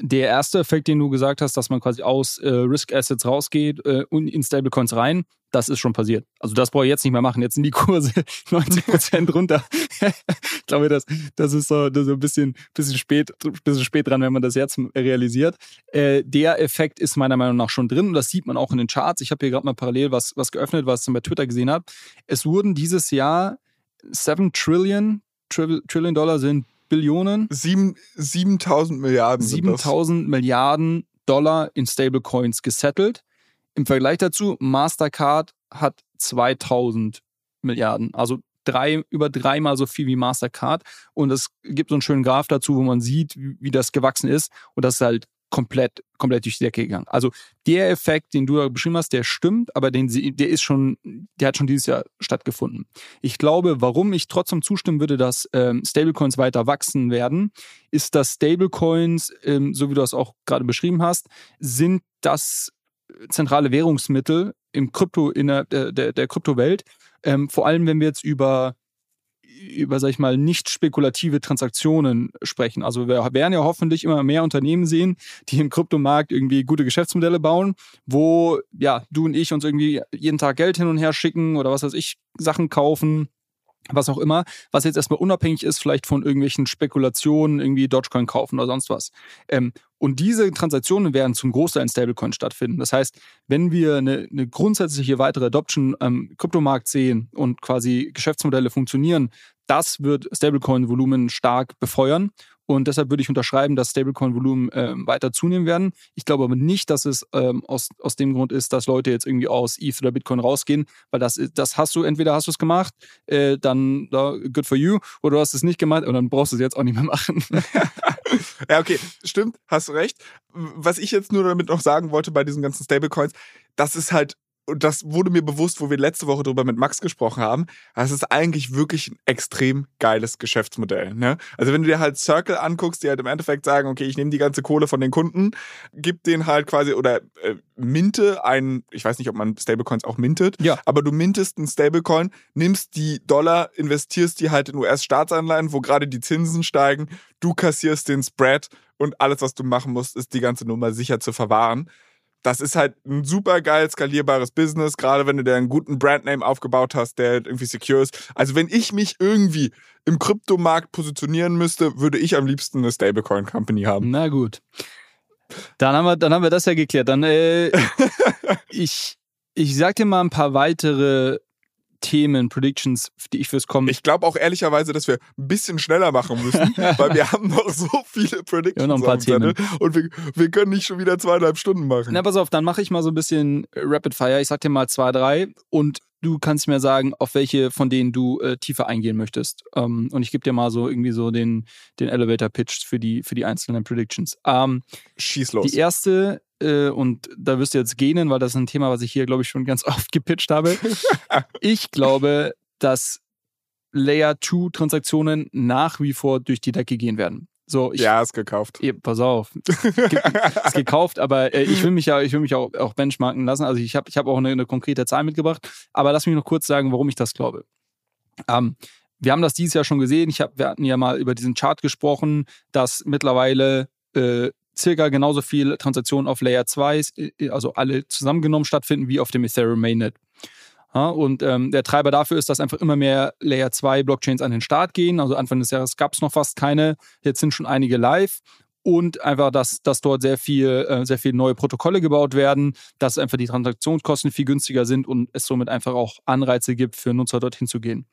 der erste Effekt, den du gesagt hast, dass man quasi aus äh, Risk Assets rausgeht äh, und in Stablecoins rein, das ist schon passiert. Also das brauche ich jetzt nicht mehr machen. Jetzt sind die Kurse 90 Prozent runter. ich glaube, das, das ist so, das ist ein bisschen, bisschen, spät, bisschen spät dran, wenn man das jetzt realisiert. Äh, der Effekt ist meiner Meinung nach schon drin und das sieht man auch in den Charts. Ich habe hier gerade mal parallel was, was geöffnet, was ich bei Twitter gesehen habe. Es wurden dieses Jahr 7 Trillion, Trillion Dollar sind Billionen. 7000 Milliarden. 7000 Milliarden Dollar in Stablecoins gesettelt. Im Vergleich dazu, Mastercard hat 2000 Milliarden, also drei, über dreimal so viel wie Mastercard. Und es gibt so einen schönen Graph dazu, wo man sieht, wie, wie das gewachsen ist. Und das ist halt komplett, komplett durch die Decke gegangen. Also der Effekt, den du da beschrieben hast, der stimmt, aber den, der ist schon, der hat schon dieses Jahr stattgefunden. Ich glaube, warum ich trotzdem zustimmen würde, dass ähm, Stablecoins weiter wachsen werden, ist, dass Stablecoins, ähm, so wie du das auch gerade beschrieben hast, sind das zentrale Währungsmittel im Krypto, in der, der, der Kryptowelt. Ähm, vor allem, wenn wir jetzt über über, sag ich mal, nicht spekulative Transaktionen sprechen. Also wir werden ja hoffentlich immer mehr Unternehmen sehen, die im Kryptomarkt irgendwie gute Geschäftsmodelle bauen, wo ja du und ich uns irgendwie jeden Tag Geld hin und her schicken oder was weiß ich, Sachen kaufen was auch immer, was jetzt erstmal unabhängig ist, vielleicht von irgendwelchen Spekulationen, irgendwie Dogecoin kaufen oder sonst was. Ähm, und diese Transaktionen werden zum Großteil in Stablecoin stattfinden. Das heißt, wenn wir eine, eine grundsätzliche weitere Adoption am Kryptomarkt sehen und quasi Geschäftsmodelle funktionieren, das wird Stablecoin-Volumen stark befeuern. Und deshalb würde ich unterschreiben, dass Stablecoin-Volumen äh, weiter zunehmen werden. Ich glaube aber nicht, dass es ähm, aus, aus dem Grund ist, dass Leute jetzt irgendwie aus ETH oder Bitcoin rausgehen, weil das, das hast du, entweder hast du es gemacht, äh, dann uh, good for you, oder du hast es nicht gemacht und dann brauchst du es jetzt auch nicht mehr machen. ja, okay, stimmt, hast recht. Was ich jetzt nur damit noch sagen wollte bei diesen ganzen Stablecoins, das ist halt und das wurde mir bewusst, wo wir letzte Woche drüber mit Max gesprochen haben, das ist eigentlich wirklich ein extrem geiles Geschäftsmodell. Ne? Also wenn du dir halt Circle anguckst, die halt im Endeffekt sagen, okay, ich nehme die ganze Kohle von den Kunden, gib den halt quasi oder äh, minte ein, ich weiß nicht, ob man Stablecoins auch mintet, Ja. aber du mintest einen Stablecoin, nimmst die Dollar, investierst die halt in US-Staatsanleihen, wo gerade die Zinsen steigen, du kassierst den Spread und alles, was du machen musst, ist die ganze Nummer sicher zu verwahren das ist halt ein super geil skalierbares Business, gerade wenn du dir einen guten Brandname aufgebaut hast, der halt irgendwie secure ist. Also wenn ich mich irgendwie im Kryptomarkt positionieren müsste, würde ich am liebsten eine Stablecoin Company haben. Na gut. Dann haben wir, dann haben wir das ja geklärt. Dann, äh, ich, ich sag dir mal ein paar weitere Themen, Predictions, die ich fürs kommen. Ich glaube auch ehrlicherweise, dass wir ein bisschen schneller machen müssen, weil wir haben noch so viele Predictions Ja, noch ein paar Zettel und wir, wir können nicht schon wieder zweieinhalb Stunden machen. Na, pass auf, dann mache ich mal so ein bisschen Rapid Fire. Ich sag dir mal zwei, drei und du kannst mir sagen, auf welche von denen du äh, tiefer eingehen möchtest. Ähm, und ich gebe dir mal so irgendwie so den, den Elevator Pitch für die, für die einzelnen Predictions. Ähm, Schieß los. Die erste, äh, und da wirst du jetzt gähnen, weil das ist ein Thema, was ich hier, glaube ich, schon ganz oft gepitcht habe. ich glaube, dass Layer 2 Transaktionen nach wie vor durch die Decke gehen werden. So, ich, ja, ist gekauft. Eh, pass auf, ist gekauft, aber äh, ich will mich ja, ich will mich auch, auch benchmarken lassen. Also ich habe ich hab auch eine, eine konkrete Zahl mitgebracht, aber lass mich noch kurz sagen, warum ich das glaube. Ähm, wir haben das dieses Jahr schon gesehen. Ich hab, wir hatten ja mal über diesen Chart gesprochen, dass mittlerweile äh, circa genauso viele Transaktionen auf Layer 2, äh, also alle zusammengenommen stattfinden, wie auf dem Ethereum Mainnet. Ja, und ähm, der Treiber dafür ist, dass einfach immer mehr Layer 2 Blockchains an den Start gehen. Also Anfang des Jahres gab es noch fast keine, jetzt sind schon einige live. Und einfach, dass, dass dort sehr viel, äh, sehr viele neue Protokolle gebaut werden, dass einfach die Transaktionskosten viel günstiger sind und es somit einfach auch Anreize gibt, für Nutzer dorthin zu gehen.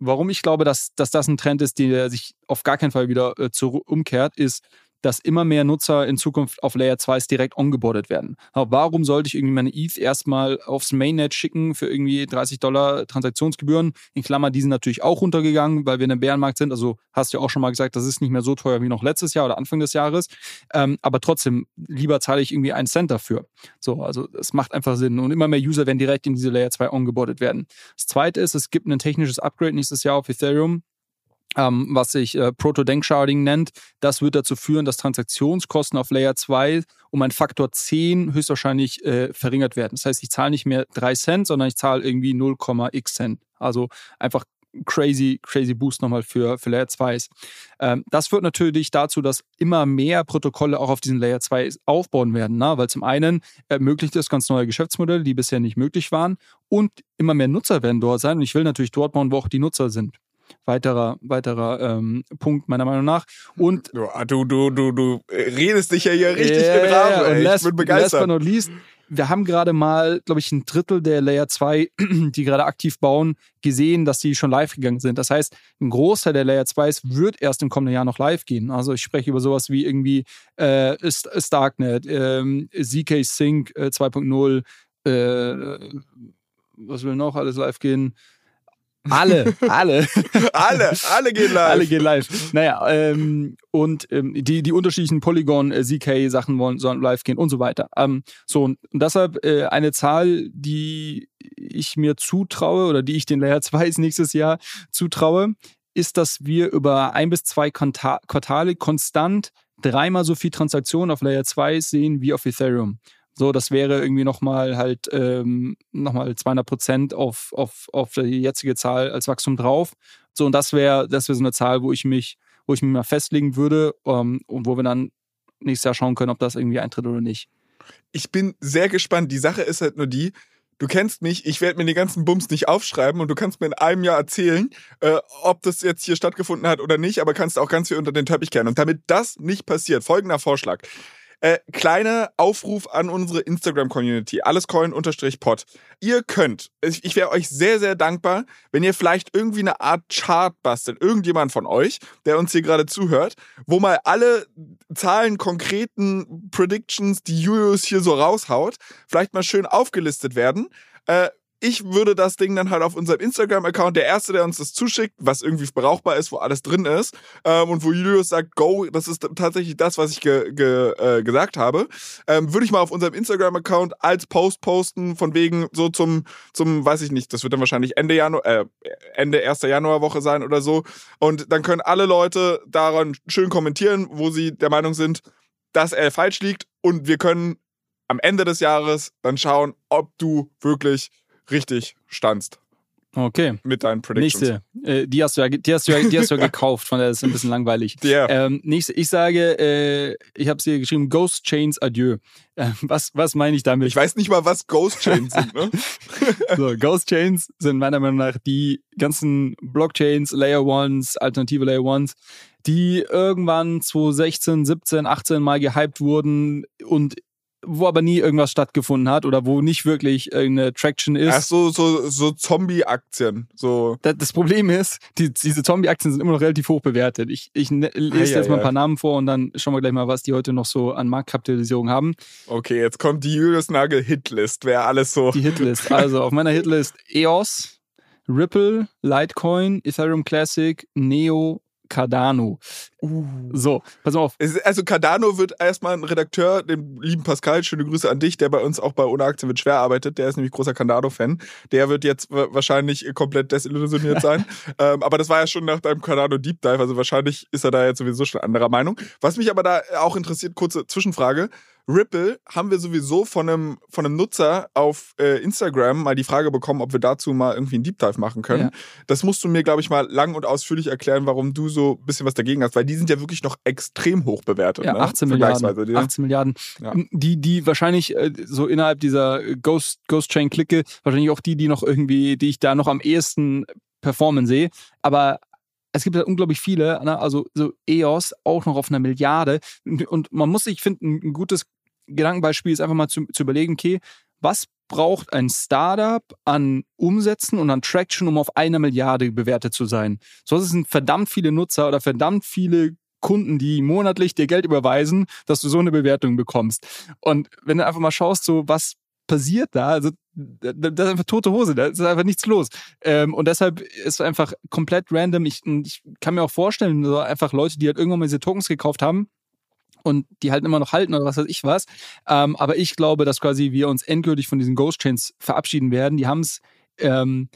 Warum ich glaube, dass, dass das ein Trend ist, der sich auf gar keinen Fall wieder äh, umkehrt, ist, dass immer mehr Nutzer in Zukunft auf Layer 2 direkt ongeboardet werden. Warum sollte ich irgendwie meine ETH erstmal aufs Mainnet schicken für irgendwie 30 Dollar Transaktionsgebühren? In Klammer, die sind natürlich auch runtergegangen, weil wir in einem Bärenmarkt sind. Also hast du ja auch schon mal gesagt, das ist nicht mehr so teuer wie noch letztes Jahr oder Anfang des Jahres. Ähm, aber trotzdem, lieber zahle ich irgendwie einen Cent dafür. So, also es macht einfach Sinn. Und immer mehr User werden direkt in diese Layer 2 ongeboardet werden. Das zweite ist, es gibt ein technisches Upgrade nächstes Jahr auf Ethereum ähm, was sich äh, Proto-Denksharding nennt. Das wird dazu führen, dass Transaktionskosten auf Layer 2 um einen Faktor 10 höchstwahrscheinlich äh, verringert werden. Das heißt, ich zahle nicht mehr 3 Cent, sondern ich zahle irgendwie 0,x Cent. Also einfach crazy, crazy Boost nochmal für, für Layer 2s. Ähm, das führt natürlich dazu, dass immer mehr Protokolle auch auf diesen Layer 2 aufbauen werden, ne? weil zum einen ermöglicht es ganz neue Geschäftsmodelle, die bisher nicht möglich waren und immer mehr Nutzer werden dort sein und ich will natürlich dort bauen, wo auch die Nutzer sind weiterer, weiterer ähm, Punkt meiner Meinung nach. Und du, du, du, du redest dich ja hier richtig Ja, in Rahmen. und ey. last, ich bin Last begeistert. but not least, wir haben gerade mal, glaube ich, ein Drittel der Layer 2, die gerade aktiv bauen, gesehen, dass die schon live gegangen sind. Das heißt, ein Großteil der Layer 2s wird erst im kommenden Jahr noch live gehen. Also ich spreche über sowas wie irgendwie äh, St- Starknet, ähm, ZK Sync äh, 2.0, äh, was will noch alles live gehen? Alle, alle. alle, alle gehen live. Alle gehen live. Naja, ähm, und ähm, die, die unterschiedlichen Polygon-ZK-Sachen wollen sollen live gehen und so weiter. Ähm, so, und deshalb äh, eine Zahl, die ich mir zutraue oder die ich den Layer 2 nächstes Jahr zutraue, ist, dass wir über ein bis zwei Quartale konstant dreimal so viel Transaktionen auf Layer 2 sehen wie auf Ethereum. So, das wäre irgendwie nochmal halt ähm, nochmal 200 Prozent auf, auf, auf die jetzige Zahl als Wachstum drauf. So, und das wäre das wäre so eine Zahl, wo ich mich, wo ich mich mal festlegen würde ähm, und wo wir dann nächstes Jahr schauen können, ob das irgendwie eintritt oder nicht. Ich bin sehr gespannt. Die Sache ist halt nur die, du kennst mich, ich werde mir die ganzen Bums nicht aufschreiben und du kannst mir in einem Jahr erzählen, äh, ob das jetzt hier stattgefunden hat oder nicht, aber kannst auch ganz viel unter den Teppich kehren. Und damit das nicht passiert, folgender Vorschlag. Äh, kleiner Aufruf an unsere Instagram-Community, allescoin-pod. Ihr könnt, ich, ich wäre euch sehr, sehr dankbar, wenn ihr vielleicht irgendwie eine Art Chart bastelt, irgendjemand von euch, der uns hier gerade zuhört, wo mal alle Zahlen, konkreten Predictions, die Julius hier so raushaut, vielleicht mal schön aufgelistet werden. Äh, ich würde das Ding dann halt auf unserem Instagram-Account, der Erste, der uns das zuschickt, was irgendwie brauchbar ist, wo alles drin ist, ähm, und wo Julius sagt, go, das ist tatsächlich das, was ich ge ge äh, gesagt habe, ähm, würde ich mal auf unserem Instagram-Account als Post posten, von wegen so zum, zum, weiß ich nicht, das wird dann wahrscheinlich Ende Januar, äh, Ende 1. Januarwoche sein oder so. Und dann können alle Leute daran schön kommentieren, wo sie der Meinung sind, dass er falsch liegt und wir können am Ende des Jahres dann schauen, ob du wirklich richtig standst. Okay. Mit deinen Predictions. Nächste. Äh, die, hast du ja, die, hast du ja, die hast du ja gekauft, von der ist ein bisschen langweilig. Yeah. Ähm, nächste, ich sage, äh, ich habe sie geschrieben, Ghost Chains Adieu. Äh, was, was meine ich damit? Ich weiß nicht mal, was Ghost Chains sind, ne? so, Ghost Chains sind meiner Meinung nach die ganzen Blockchains, Layer Ones, alternative Layer Ones, die irgendwann 2016, 17, 18 mal gehypt wurden und wo aber nie irgendwas stattgefunden hat oder wo nicht wirklich irgendeine Traction ist. Ach so, so, so Zombie-Aktien. So. Das Problem ist, die, diese Zombie-Aktien sind immer noch relativ hoch bewertet. Ich, ich ne, lese Ah, jetzt ja, mal ein ja. paar Namen vor und dann schauen wir gleich mal, was die heute noch so an Marktkapitalisierung haben. Okay, jetzt kommt die Julius Nagel Hitlist. Wer alles so. Die Hitlist. Also auf meiner Hitlist EOS, Ripple, Litecoin, Ethereum Classic, Neo, Cardano. So, pass mal auf. Also Cardano wird erstmal ein Redakteur, dem lieben Pascal, schöne Grüße an dich, der bei uns auch bei Ohne Aktien wird schwer arbeitet, der ist nämlich großer Cardano-Fan. Der wird jetzt wa- wahrscheinlich komplett desillusioniert sein. ähm, aber das war ja schon nach deinem Cardano Deep Dive, also wahrscheinlich ist er da jetzt sowieso schon anderer Meinung. Was mich aber da auch interessiert, kurze Zwischenfrage. Ripple haben wir sowieso von einem, von einem Nutzer auf äh, Instagram mal die Frage bekommen, ob wir dazu mal irgendwie einen Deep Dive machen können. Ja. Das musst du mir, glaube ich, mal lang und ausführlich erklären, warum du so ein bisschen was dagegen hast, weil die sind ja wirklich noch extrem hoch bewertet. Ja, ne? 18 Milliarden. Vergleichsweise. Die- 18 Milliarden. Ja. Die, die wahrscheinlich äh, so innerhalb dieser Ghost, Ghost Chain Clique, wahrscheinlich auch die, die noch irgendwie, die ich da noch am ehesten performen sehe. Aber es gibt ja unglaublich viele, ne? also so EOS auch noch auf einer Milliarde. Und- man muss sich, ich finde, ein gutes Gedankenbeispiel ist einfach mal zu, zu überlegen, okay, was braucht ein Startup an Umsätzen und an Traction, um auf einer Milliarde bewertet zu sein? So es sind verdammt viele Nutzer oder verdammt viele Kunden, die monatlich dir Geld überweisen, dass du so eine Bewertung bekommst. Und wenn du einfach mal schaust, so was passiert da, also das ist einfach tote Hose, da ist einfach nichts los. Ähm, und deshalb ist es einfach komplett random. Ich, ich kann mir auch vorstellen, so einfach Leute, die halt irgendwann mal diese Tokens gekauft haben, und die halt immer noch halten oder was weiß ich was. Ähm, aber ich glaube, dass quasi wir uns endgültig von diesen Ghost Chains verabschieden werden. Die haben es ähm,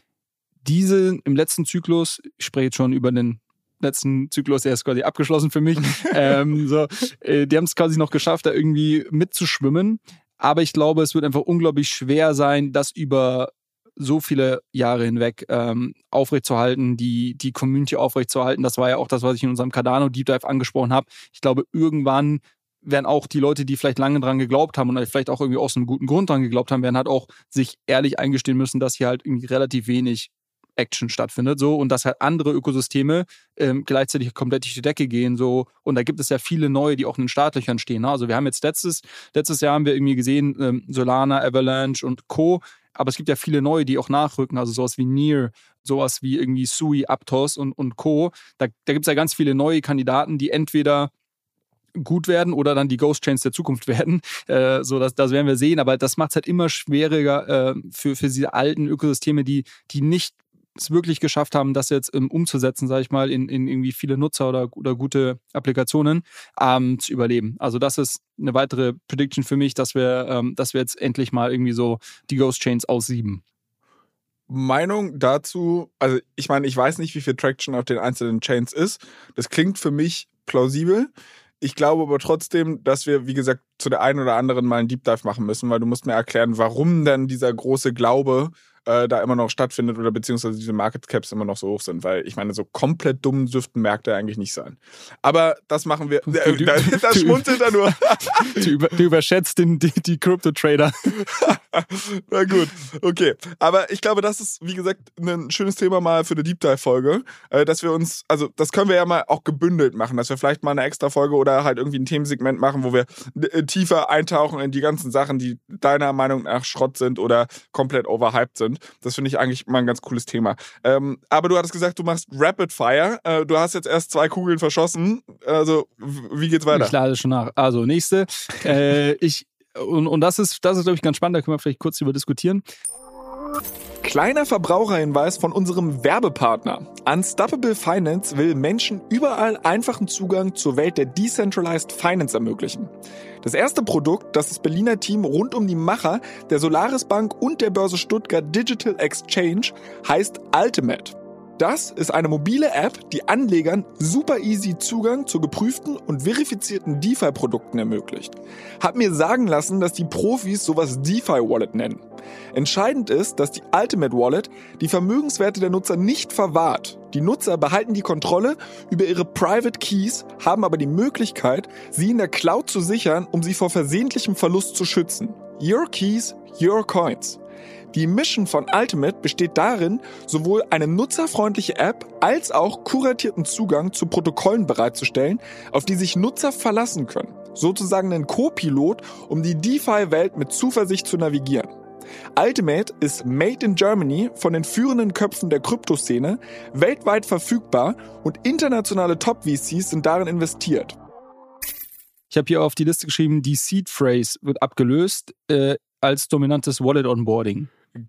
diese im letzten Zyklus, ich spreche jetzt schon über den letzten Zyklus, der ist quasi abgeschlossen für mich. ähm, so, äh, die haben es quasi noch geschafft, da irgendwie mitzuschwimmen. Aber ich glaube, es wird einfach unglaublich schwer sein, das über so viele Jahre hinweg ähm, aufrechtzuerhalten, die, die Community aufrechtzuerhalten. Das war ja auch das, was ich in unserem Cardano Deep Dive angesprochen habe. Ich glaube, irgendwann werden auch die Leute, die vielleicht lange dran geglaubt haben und vielleicht auch irgendwie aus einem guten Grund dran geglaubt haben, werden halt auch sich ehrlich eingestehen müssen, dass hier halt irgendwie relativ wenig Action stattfindet, so und dass halt andere Ökosysteme ähm, gleichzeitig komplett durch die Decke gehen, so und da gibt es ja viele neue, die auch in den Startlöchern stehen. Ne? Also wir haben jetzt letztes letztes Jahr haben wir irgendwie gesehen ähm, Solana, Avalanche und Co. Aber es gibt ja viele neue, die auch nachrücken, also sowas wie Near, sowas wie irgendwie Sui, Aptos und, und Co. Da, da gibt es ja ganz viele neue Kandidaten, die entweder gut werden oder dann die Ghost Chains der Zukunft werden. Äh, so, das, das werden wir sehen. Aber das macht es halt immer schwieriger äh, für, für diese alten Ökosysteme, die, die nicht es wirklich geschafft haben, das jetzt ähm, umzusetzen, sage ich mal, in, in irgendwie viele Nutzer oder, oder gute Applikationen ähm, zu überleben. Also das ist eine weitere Prediction für mich, dass wir, ähm, dass wir jetzt endlich mal irgendwie so die Ghost Chains aussieben. Meinung dazu, also ich meine, ich weiß nicht, wie viel Traction auf den einzelnen Chains ist. Das klingt für mich plausibel. Ich glaube aber trotzdem, dass wir, wie gesagt, zu der einen oder anderen mal einen Deep Dive machen müssen, weil du musst mir erklären, warum denn dieser große Glaube äh, da immer noch stattfindet oder beziehungsweise diese Market Caps immer noch so hoch sind, weil ich meine, so komplett dumm dürften Märkte eigentlich nicht sein. Aber das machen wir. Äh, da, das schmunzelt er nur. Du, über, du überschätzt den, die, die Crypto-Trader. Na gut, okay. Aber ich glaube, das ist, wie gesagt, ein schönes Thema mal für eine Deep Dive-Folge, äh, dass wir uns, also das können wir ja mal auch gebündelt machen, dass wir vielleicht mal eine extra Folge oder halt irgendwie ein Themensegment machen, wo wir äh, tiefer eintauchen in die ganzen Sachen, die deiner Meinung nach Schrott sind oder komplett overhyped sind. Das finde ich eigentlich mal ein ganz cooles Thema. Ähm, aber du hattest gesagt, du machst Rapid Fire. Äh, du hast jetzt erst zwei Kugeln verschossen. Also, wie geht's weiter? Ich lade schon nach. Also, nächste. äh, ich, und, und das ist, das ist, glaube ich, ganz spannend, da können wir vielleicht kurz drüber diskutieren. Kleiner Verbraucherhinweis von unserem Werbepartner. Unstoppable Finance will Menschen überall einfachen Zugang zur Welt der Decentralized Finance ermöglichen. Das erste Produkt, das das Berliner Team rund um die Macher der Solaris Bank und der Börse Stuttgart Digital Exchange heißt Ultimate. Das ist eine mobile App, die Anlegern super easy Zugang zu geprüften und verifizierten DeFi-Produkten ermöglicht. Hab mir sagen lassen, dass die Profis sowas DeFi-Wallet nennen. Entscheidend ist, dass die Ultimate Wallet die Vermögenswerte der Nutzer nicht verwahrt. Die Nutzer behalten die Kontrolle über ihre Private Keys, haben aber die Möglichkeit, sie in der Cloud zu sichern, um sie vor versehentlichem Verlust zu schützen. Your Keys, Your Coins. Die Mission von Ultimate besteht darin, sowohl eine nutzerfreundliche App als auch kuratierten Zugang zu Protokollen bereitzustellen, auf die sich Nutzer verlassen können. Sozusagen ein Co-Pilot, um die DeFi-Welt mit Zuversicht zu navigieren. Ultimate ist made in Germany von den führenden Köpfen der Kryptoszene, weltweit verfügbar und internationale Top-VCs sind darin investiert. Ich habe hier auf die Liste geschrieben, die Seed Phrase wird abgelöst äh, als dominantes Wallet Onboarding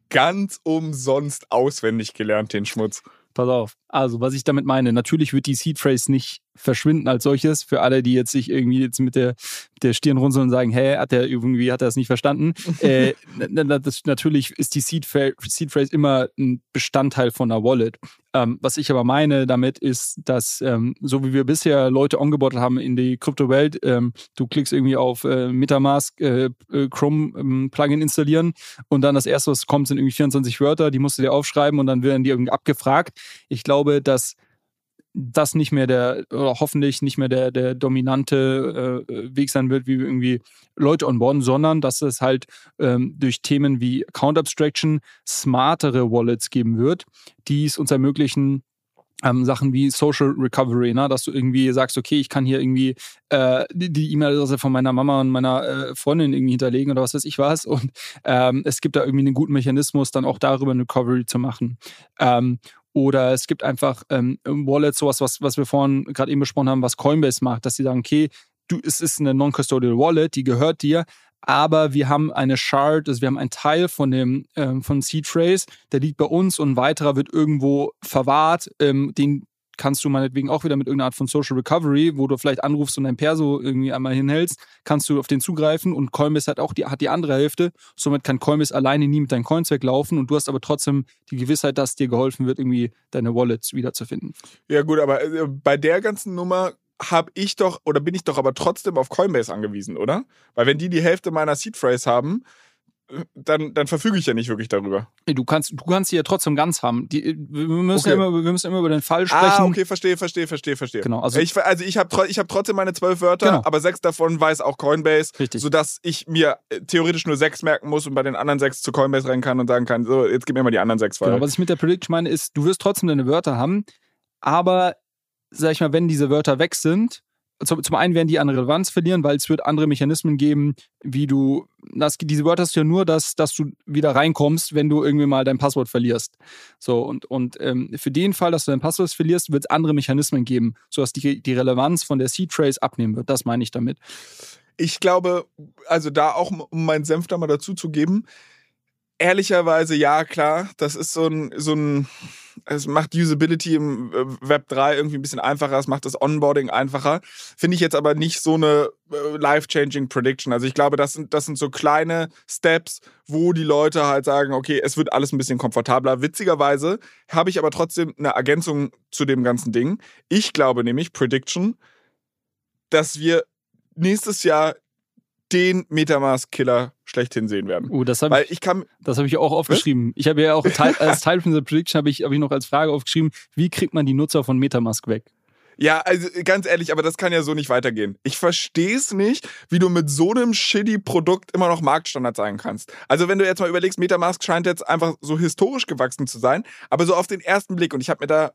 ganz umsonst auswendig gelernt, den Schmutz. Pass auf. Also, was ich damit meine, natürlich wird die Seed Phrase nicht verschwinden als solches. Für alle, die jetzt sich irgendwie jetzt mit der, der Stirn runzeln und sagen, hä, hat der irgendwie hat er das nicht verstanden. äh, das, natürlich ist die Seed, Seed Phrase immer ein Bestandteil von einer Wallet. Ähm, was ich aber meine damit ist, dass ähm, so wie wir bisher Leute ongeboardet haben in die Kryptowelt, ähm, du klickst irgendwie auf äh, Metamask äh, äh Chrome ähm, Plugin installieren und dann das erste, was kommt, sind irgendwie 24 Wörter, die musst du dir aufschreiben und dann werden die irgendwie abgefragt. Ich glaube, dass das nicht mehr der, oder hoffentlich nicht mehr der, der dominante äh, Weg sein wird, wie wir irgendwie Leute onboarden, sondern dass es halt ähm, durch Themen wie Account Abstraction smartere Wallets geben wird, die es uns ermöglichen, ähm, Sachen wie Social Recovery, ne? dass du irgendwie sagst, okay, ich kann hier irgendwie äh, die E-Mail-Adresse von meiner Mama und meiner äh, Freundin irgendwie hinterlegen oder was weiß ich was. Und ähm, es gibt da irgendwie einen guten Mechanismus, dann auch darüber eine Recovery zu machen. Ähm, oder es gibt einfach ähm, Wallets, sowas, was, was wir vorhin gerade eben besprochen haben, was Coinbase macht, dass sie sagen, okay, du, es ist eine Non-Custodial Wallet, die gehört dir, aber wir haben eine Shard, also wir haben einen Teil von dem ähm, von Seed Phrase, der liegt bei uns und ein weiterer wird irgendwo verwahrt, ähm, den kannst du meinetwegen auch wieder mit irgendeiner Art von Social Recovery, wo du vielleicht anrufst und dein Perso irgendwie einmal hinhältst, kannst du auf den zugreifen und Coinbase hat auch die, hat die andere Hälfte. Somit kann Coinbase alleine nie mit deinen Coins weglaufen und du hast aber trotzdem die Gewissheit, dass dir geholfen wird, irgendwie deine Wallets wiederzufinden. Ja gut, aber äh, bei der ganzen Nummer habe ich doch oder bin ich doch aber trotzdem auf Coinbase angewiesen, oder? Weil wenn die die Hälfte meiner Seed Phrase haben, dann, dann verfüge ich ja nicht wirklich darüber. Du kannst, du kannst sie ja trotzdem ganz haben. Die, wir, müssen okay. ja immer, wir müssen immer über den Fall ah, sprechen. Ah, okay, verstehe, verstehe, verstehe, verstehe. Genau, also ich, also ich habe ich hab trotzdem meine zwölf Wörter, genau. aber sechs davon weiß auch Coinbase, Richtig. sodass ich mir äh, theoretisch nur sechs merken muss und bei den anderen sechs zu Coinbase rennen kann und sagen kann, so, jetzt gib mir mal die anderen sechs. Genau, was ich mit der Prediction meine, ist, du wirst trotzdem deine Wörter haben, aber sag ich mal, wenn diese Wörter weg sind, zum, zum einen werden die an Relevanz verlieren, weil es wird andere Mechanismen geben, wie du, das, diese Wörter hast ja nur, dass, dass du wieder reinkommst, wenn du irgendwie mal dein Passwort verlierst. So, und, und ähm, für den Fall, dass du dein Passwort verlierst, wird es andere Mechanismen geben, sodass die, die Relevanz von der Seed Trace abnehmen wird. Das meine ich damit. Ich glaube, also da auch, um meinen Senf da mal dazu zu geben, ehrlicherweise, ja, klar, das ist so ein, so ein es macht Usability im äh, Web 3 irgendwie ein bisschen einfacher, es macht das Onboarding einfacher. Finde ich jetzt aber nicht so eine äh, life-changing Prediction. Also ich glaube, das sind, das sind so kleine Steps, wo die Leute halt sagen, okay, es wird alles ein bisschen komfortabler. Witzigerweise habe ich aber trotzdem eine Ergänzung zu dem ganzen Ding. Ich glaube nämlich, Prediction, dass wir nächstes Jahr den Metamask-Killer schlechthin sehen werden. Oh, das habe ich, ich kann, das habe ich auch aufgeschrieben. Was? Ich habe ja auch Teil, als Teil von dieser Prediction habe ich, hab ich noch als Frage aufgeschrieben, wie kriegt man die Nutzer von Metamask weg? Ja, also ganz ehrlich, aber das kann ja so nicht weitergehen. Ich verstehe es nicht, wie du mit so einem shitty Produkt immer noch Marktstandard sein kannst. Also wenn du jetzt mal überlegst, Metamask scheint jetzt einfach so historisch gewachsen zu sein, aber so auf den ersten Blick, und ich habe mir da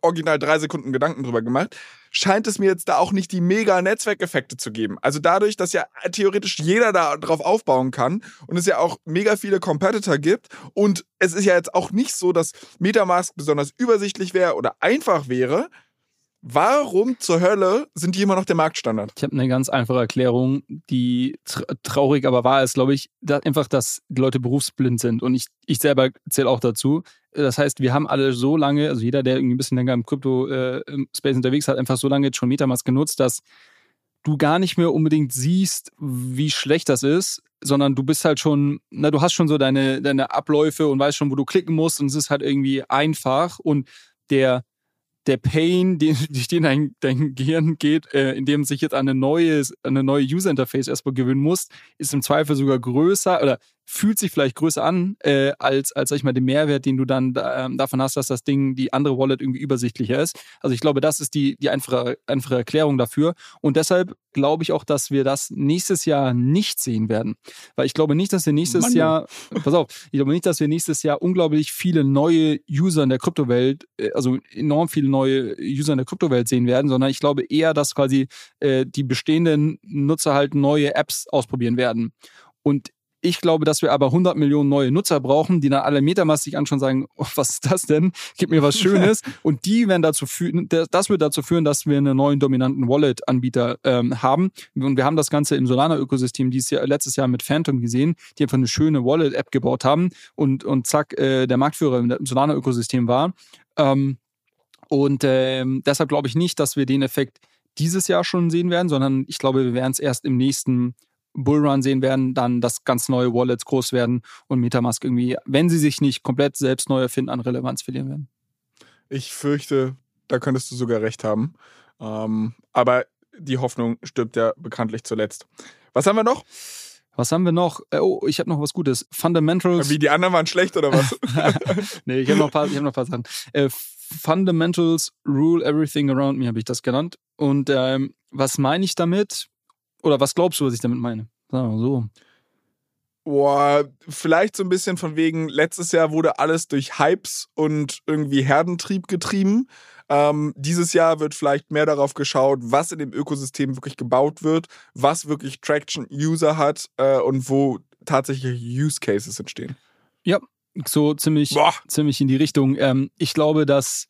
original drei Sekunden Gedanken drüber gemacht, scheint es mir jetzt da auch nicht die mega Netzwerkeffekte zu geben. Also dadurch, dass ja theoretisch jeder da drauf aufbauen kann und es ja auch mega viele Competitor gibt und es ist ja jetzt auch nicht so, dass Metamask besonders übersichtlich wäre oder einfach wäre, Warum zur Hölle sind die immer noch der Marktstandard? Ich habe eine ganz einfache Erklärung, die tra traurig aber wahr ist, glaube ich. Da einfach, dass die Leute berufsblind sind. Und ich, ich selber zähle auch dazu. Das heißt, wir haben alle so lange, also jeder, der irgendwie ein bisschen länger im Krypto-Space äh, unterwegs hat, einfach so lange jetzt schon Metamask genutzt, dass du gar nicht mehr unbedingt siehst, wie schlecht das ist, sondern du bist halt schon, na, du hast schon so deine, deine Abläufe und weißt schon, wo du klicken musst und es ist halt irgendwie einfach und der der Pain, den, durch den dein, dein Gehirn geht, äh, indem sich jetzt eine neue, eine neue User Interface erstmal gewöhnen muss, ist im Zweifel sogar größer oder fühlt sich vielleicht größer an, äh, als, als sag ich mal, den Mehrwert, den du dann äh, davon hast, dass das Ding, die andere Wallet irgendwie übersichtlicher ist. Also ich glaube, das ist die, die einfache, einfache Erklärung dafür. Und deshalb glaube ich auch, dass wir das nächstes Jahr nicht sehen werden. Weil ich glaube nicht, dass wir nächstes Mann, Jahr, pass auf, ich glaube nicht, dass wir nächstes Jahr unglaublich viele neue User in der Kryptowelt, äh, also enorm viele neue User in der Kryptowelt sehen werden, sondern ich glaube eher, dass quasi äh, die bestehenden Nutzer halt neue Apps ausprobieren werden. Und ich glaube, dass wir aber 100 Millionen neue Nutzer brauchen, die dann alle Metamask sich anschauen und sagen, oh, was ist das denn? Gib mir was Schönes. und die werden dazu führen, das wird dazu führen, dass wir einen neuen dominanten Wallet-Anbieter ähm, haben. Und wir haben das Ganze im Solana-Ökosystem dieses Jahr, letztes Jahr mit Phantom gesehen, die einfach eine schöne Wallet-App gebaut haben und, und zack, äh, der Marktführer im Solana-Ökosystem war. Ähm, und äh, deshalb glaube ich nicht, dass wir den Effekt dieses Jahr schon sehen werden, sondern ich glaube, wir werden es erst im nächsten Bullrun sehen werden, dann dass ganz neue Wallets groß werden und Metamask irgendwie, wenn sie sich nicht komplett selbst neu erfinden, an Relevanz verlieren werden. Ich fürchte, da könntest du sogar recht haben. Ähm, aber die Hoffnung stirbt ja bekanntlich zuletzt. Was haben wir noch? Was haben wir noch? Äh, oh, ich habe noch was Gutes. Fundamentals. Wie die anderen waren schlecht oder was? nee, ich habe noch, hab noch ein paar Sachen. Äh, Fundamentals Rule Everything Around Me habe ich das genannt. Und ähm, was meine ich damit? Oder was glaubst du, was ich damit meine? Sagen wir so. Boah, vielleicht so ein bisschen von wegen, letztes Jahr wurde alles durch Hypes und irgendwie Herdentrieb getrieben. Ähm, dieses Jahr wird vielleicht mehr darauf geschaut, was in dem Ökosystem wirklich gebaut wird, was wirklich Traction User hat äh, und wo tatsächlich Use Cases entstehen. Ja, so ziemlich, ziemlich in die Richtung. Ähm, ich glaube, dass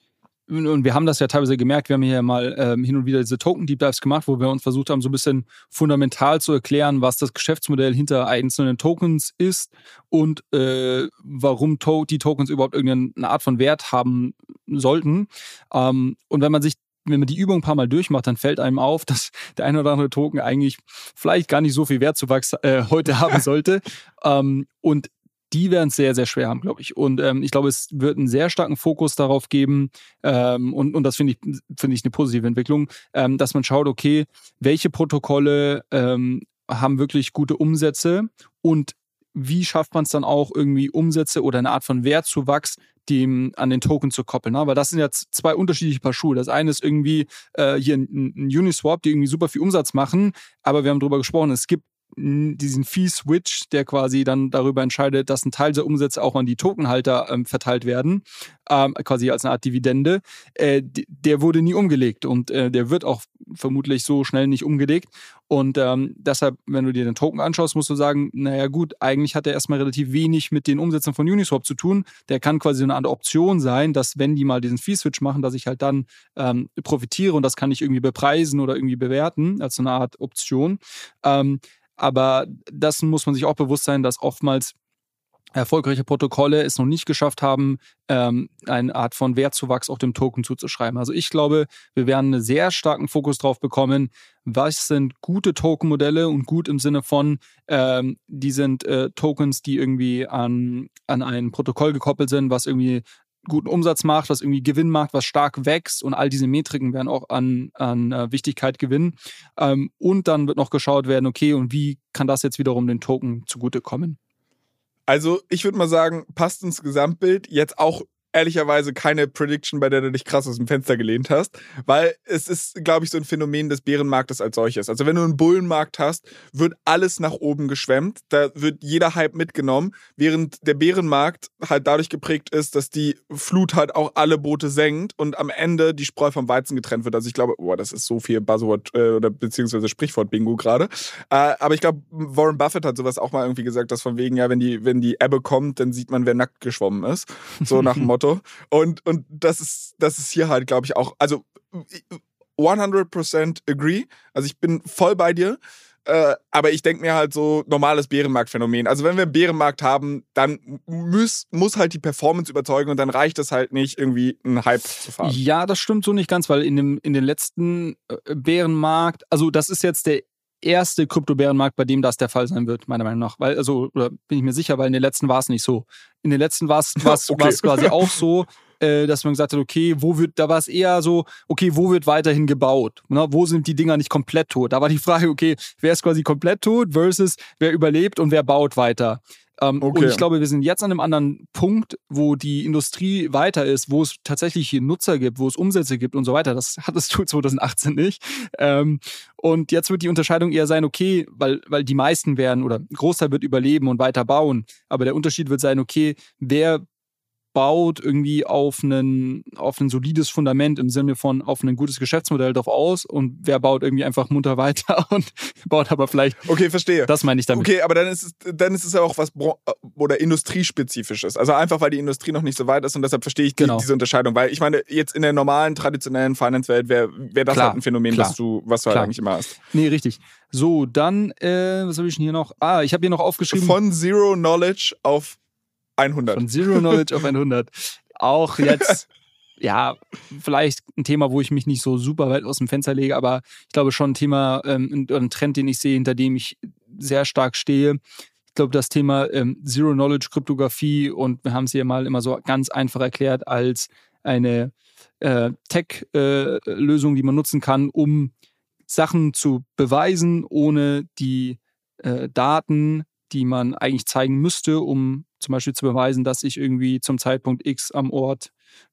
und wir haben das ja teilweise gemerkt, wir haben hier mal ähm, hin und wieder diese Token-Deep Dives gemacht, wo wir uns versucht haben, so ein bisschen fundamental zu erklären, was das Geschäftsmodell hinter einzelnen Tokens ist und äh, warum to die Tokens überhaupt irgendeine Art von Wert haben sollten. Ähm, und wenn man sich wenn man die Übung ein paar Mal durchmacht, dann fällt einem auf, dass der ein oder andere Token eigentlich vielleicht gar nicht so viel Wertzuwachs äh, heute haben sollte. ähm, und die werden es sehr, sehr schwer haben, glaube ich. Und ähm, ich glaube, es wird einen sehr starken Fokus darauf geben, ähm, und, und das finde ich, finde ich eine positive Entwicklung, ähm, dass man schaut, okay, welche Protokolle ähm, haben wirklich gute Umsätze und wie schafft man es dann auch irgendwie Umsätze oder eine Art von Wertzuwachs dem an den Token zu koppeln. Ne? Weil das sind jetzt zwei unterschiedliche Paar Schuhe. Das eine ist irgendwie äh, hier ein, ein Uniswap, die irgendwie super viel Umsatz machen, aber wir haben darüber gesprochen, es gibt diesen Fee-Switch, der quasi dann darüber entscheidet, dass ein Teil der Umsätze auch an die Tokenhalter ähm, verteilt werden, ähm, quasi als eine Art Dividende, äh, der wurde nie umgelegt und äh, der wird auch vermutlich so schnell nicht umgelegt. Und ähm, deshalb, wenn du dir den Token anschaust, musst du sagen, naja gut, eigentlich hat er erstmal relativ wenig mit den Umsätzen von Uniswap zu tun. Der kann quasi eine andere Option sein, dass wenn die mal diesen Fee-Switch machen, dass ich halt dann ähm, profitiere und das kann ich irgendwie bepreisen oder irgendwie bewerten als so eine Art Option. Ähm, aber das muss man sich auch bewusst sein, dass oftmals erfolgreiche Protokolle es noch nicht geschafft haben, ähm, eine Art von Wertzuwachs auch dem Token zuzuschreiben. Also ich glaube, wir werden einen sehr starken Fokus drauf bekommen, was sind gute Tokenmodelle und gut im Sinne von, ähm, die sind äh, Tokens, die irgendwie an, an ein Protokoll gekoppelt sind, was irgendwie guten Umsatz macht, was irgendwie Gewinn macht, was stark wächst und all diese Metriken werden auch an, an äh, Wichtigkeit gewinnen. Ähm, und dann wird noch geschaut werden, okay, und wie kann das jetzt wiederum den Token zugutekommen? Also ich würde mal sagen, passt ins Gesamtbild. Jetzt auch ehrlicherweise keine Prediction, bei der du dich krass aus dem Fenster gelehnt hast, weil es ist, glaube ich, so ein Phänomen des Bärenmarktes als solches. Also wenn du einen Bullenmarkt hast, wird alles nach oben geschwemmt, da wird jeder Hype mitgenommen, während der Bärenmarkt halt dadurch geprägt ist, dass die Flut halt auch alle Boote senkt und am Ende die Spreu vom Weizen getrennt wird. Also ich glaube, boah, das ist so viel Buzzword äh, oder beziehungsweise Sprichwort-Bingo gerade. Äh, aber ich glaube, Warren Buffett hat sowas auch mal irgendwie gesagt, dass von wegen, ja, wenn die, wenn die Ebbe kommt, dann sieht man, wer nackt geschwommen ist. So nach dem Motto. Und, und das ist, das ist hier halt, glaube ich, auch, also 100% agree. Also ich bin voll bei dir. Äh, aber ich denke mir halt so normales Bärenmarktphänomen. Also wenn wir einen Bärenmarkt haben, dann muss, muss halt die Performance überzeugen und dann reicht es halt nicht, irgendwie einen Hype zu fahren. Ja, das stimmt so nicht ganz, weil in, dem, in den letzten äh, Bärenmarkt, also das ist jetzt der erste Kryptobärenmarkt, bei dem das der Fall sein wird, meiner Meinung nach. Weil, also, oder bin ich mir sicher, weil in den letzten war es nicht so. In den letzten war es okay. quasi auch so, äh, dass man gesagt hat, okay, wo wird, da war es eher so, okay, wo wird weiterhin gebaut? Ne? Wo sind die Dinger nicht komplett tot? Da war die Frage, okay, wer ist quasi komplett tot versus wer überlebt und wer baut weiter? Ähm, okay. Und ich glaube, wir sind jetzt an einem anderen Punkt, wo die Industrie weiter ist, wo es tatsächlich Nutzer gibt, wo es Umsätze gibt und so weiter. Das hattest du 2018 nicht. Ähm, und jetzt wird die Unterscheidung eher sein, okay, weil, weil die meisten werden oder ein Großteil wird überleben und weiter bauen. Aber der Unterschied wird sein, okay, wer baut irgendwie auf ein auf ein solides Fundament im Sinne von auf ein gutes Geschäftsmodell drauf aus und wer baut irgendwie einfach munter weiter und baut aber vielleicht. Okay, verstehe. Das meine ich damit. Okay, aber dann ist es, dann ist es ja auch was oder industriespezifisches. Also einfach, weil die Industrie noch nicht so weit ist und deshalb verstehe ich die, genau. diese Unterscheidung. Weil ich meine, jetzt in der normalen, traditionellen Finance-Welt wäre wär das klar, halt ein Phänomen, klar, was du, was du halt eigentlich immer hast. Nee, richtig. So, dann, äh, was habe ich denn hier noch? Ah, ich habe hier noch aufgeschrieben. Von Zero Knowledge auf 100. Von Zero Knowledge auf 100. Auch jetzt, ja, vielleicht ein Thema, wo ich mich nicht so super weit aus dem Fenster lege, aber ich glaube schon ein Thema, ähm, ein Trend, den ich sehe, hinter dem ich sehr stark stehe. Ich glaube, das Thema ähm, Zero Knowledge Kryptographie und wir haben es hier mal immer so ganz einfach erklärt als eine äh, Tech-Lösung, äh, die man nutzen kann, um Sachen zu beweisen, ohne die äh, Daten, die man eigentlich zeigen müsste, um zum Beispiel zu beweisen, dass ich irgendwie zum Zeitpunkt X am Ort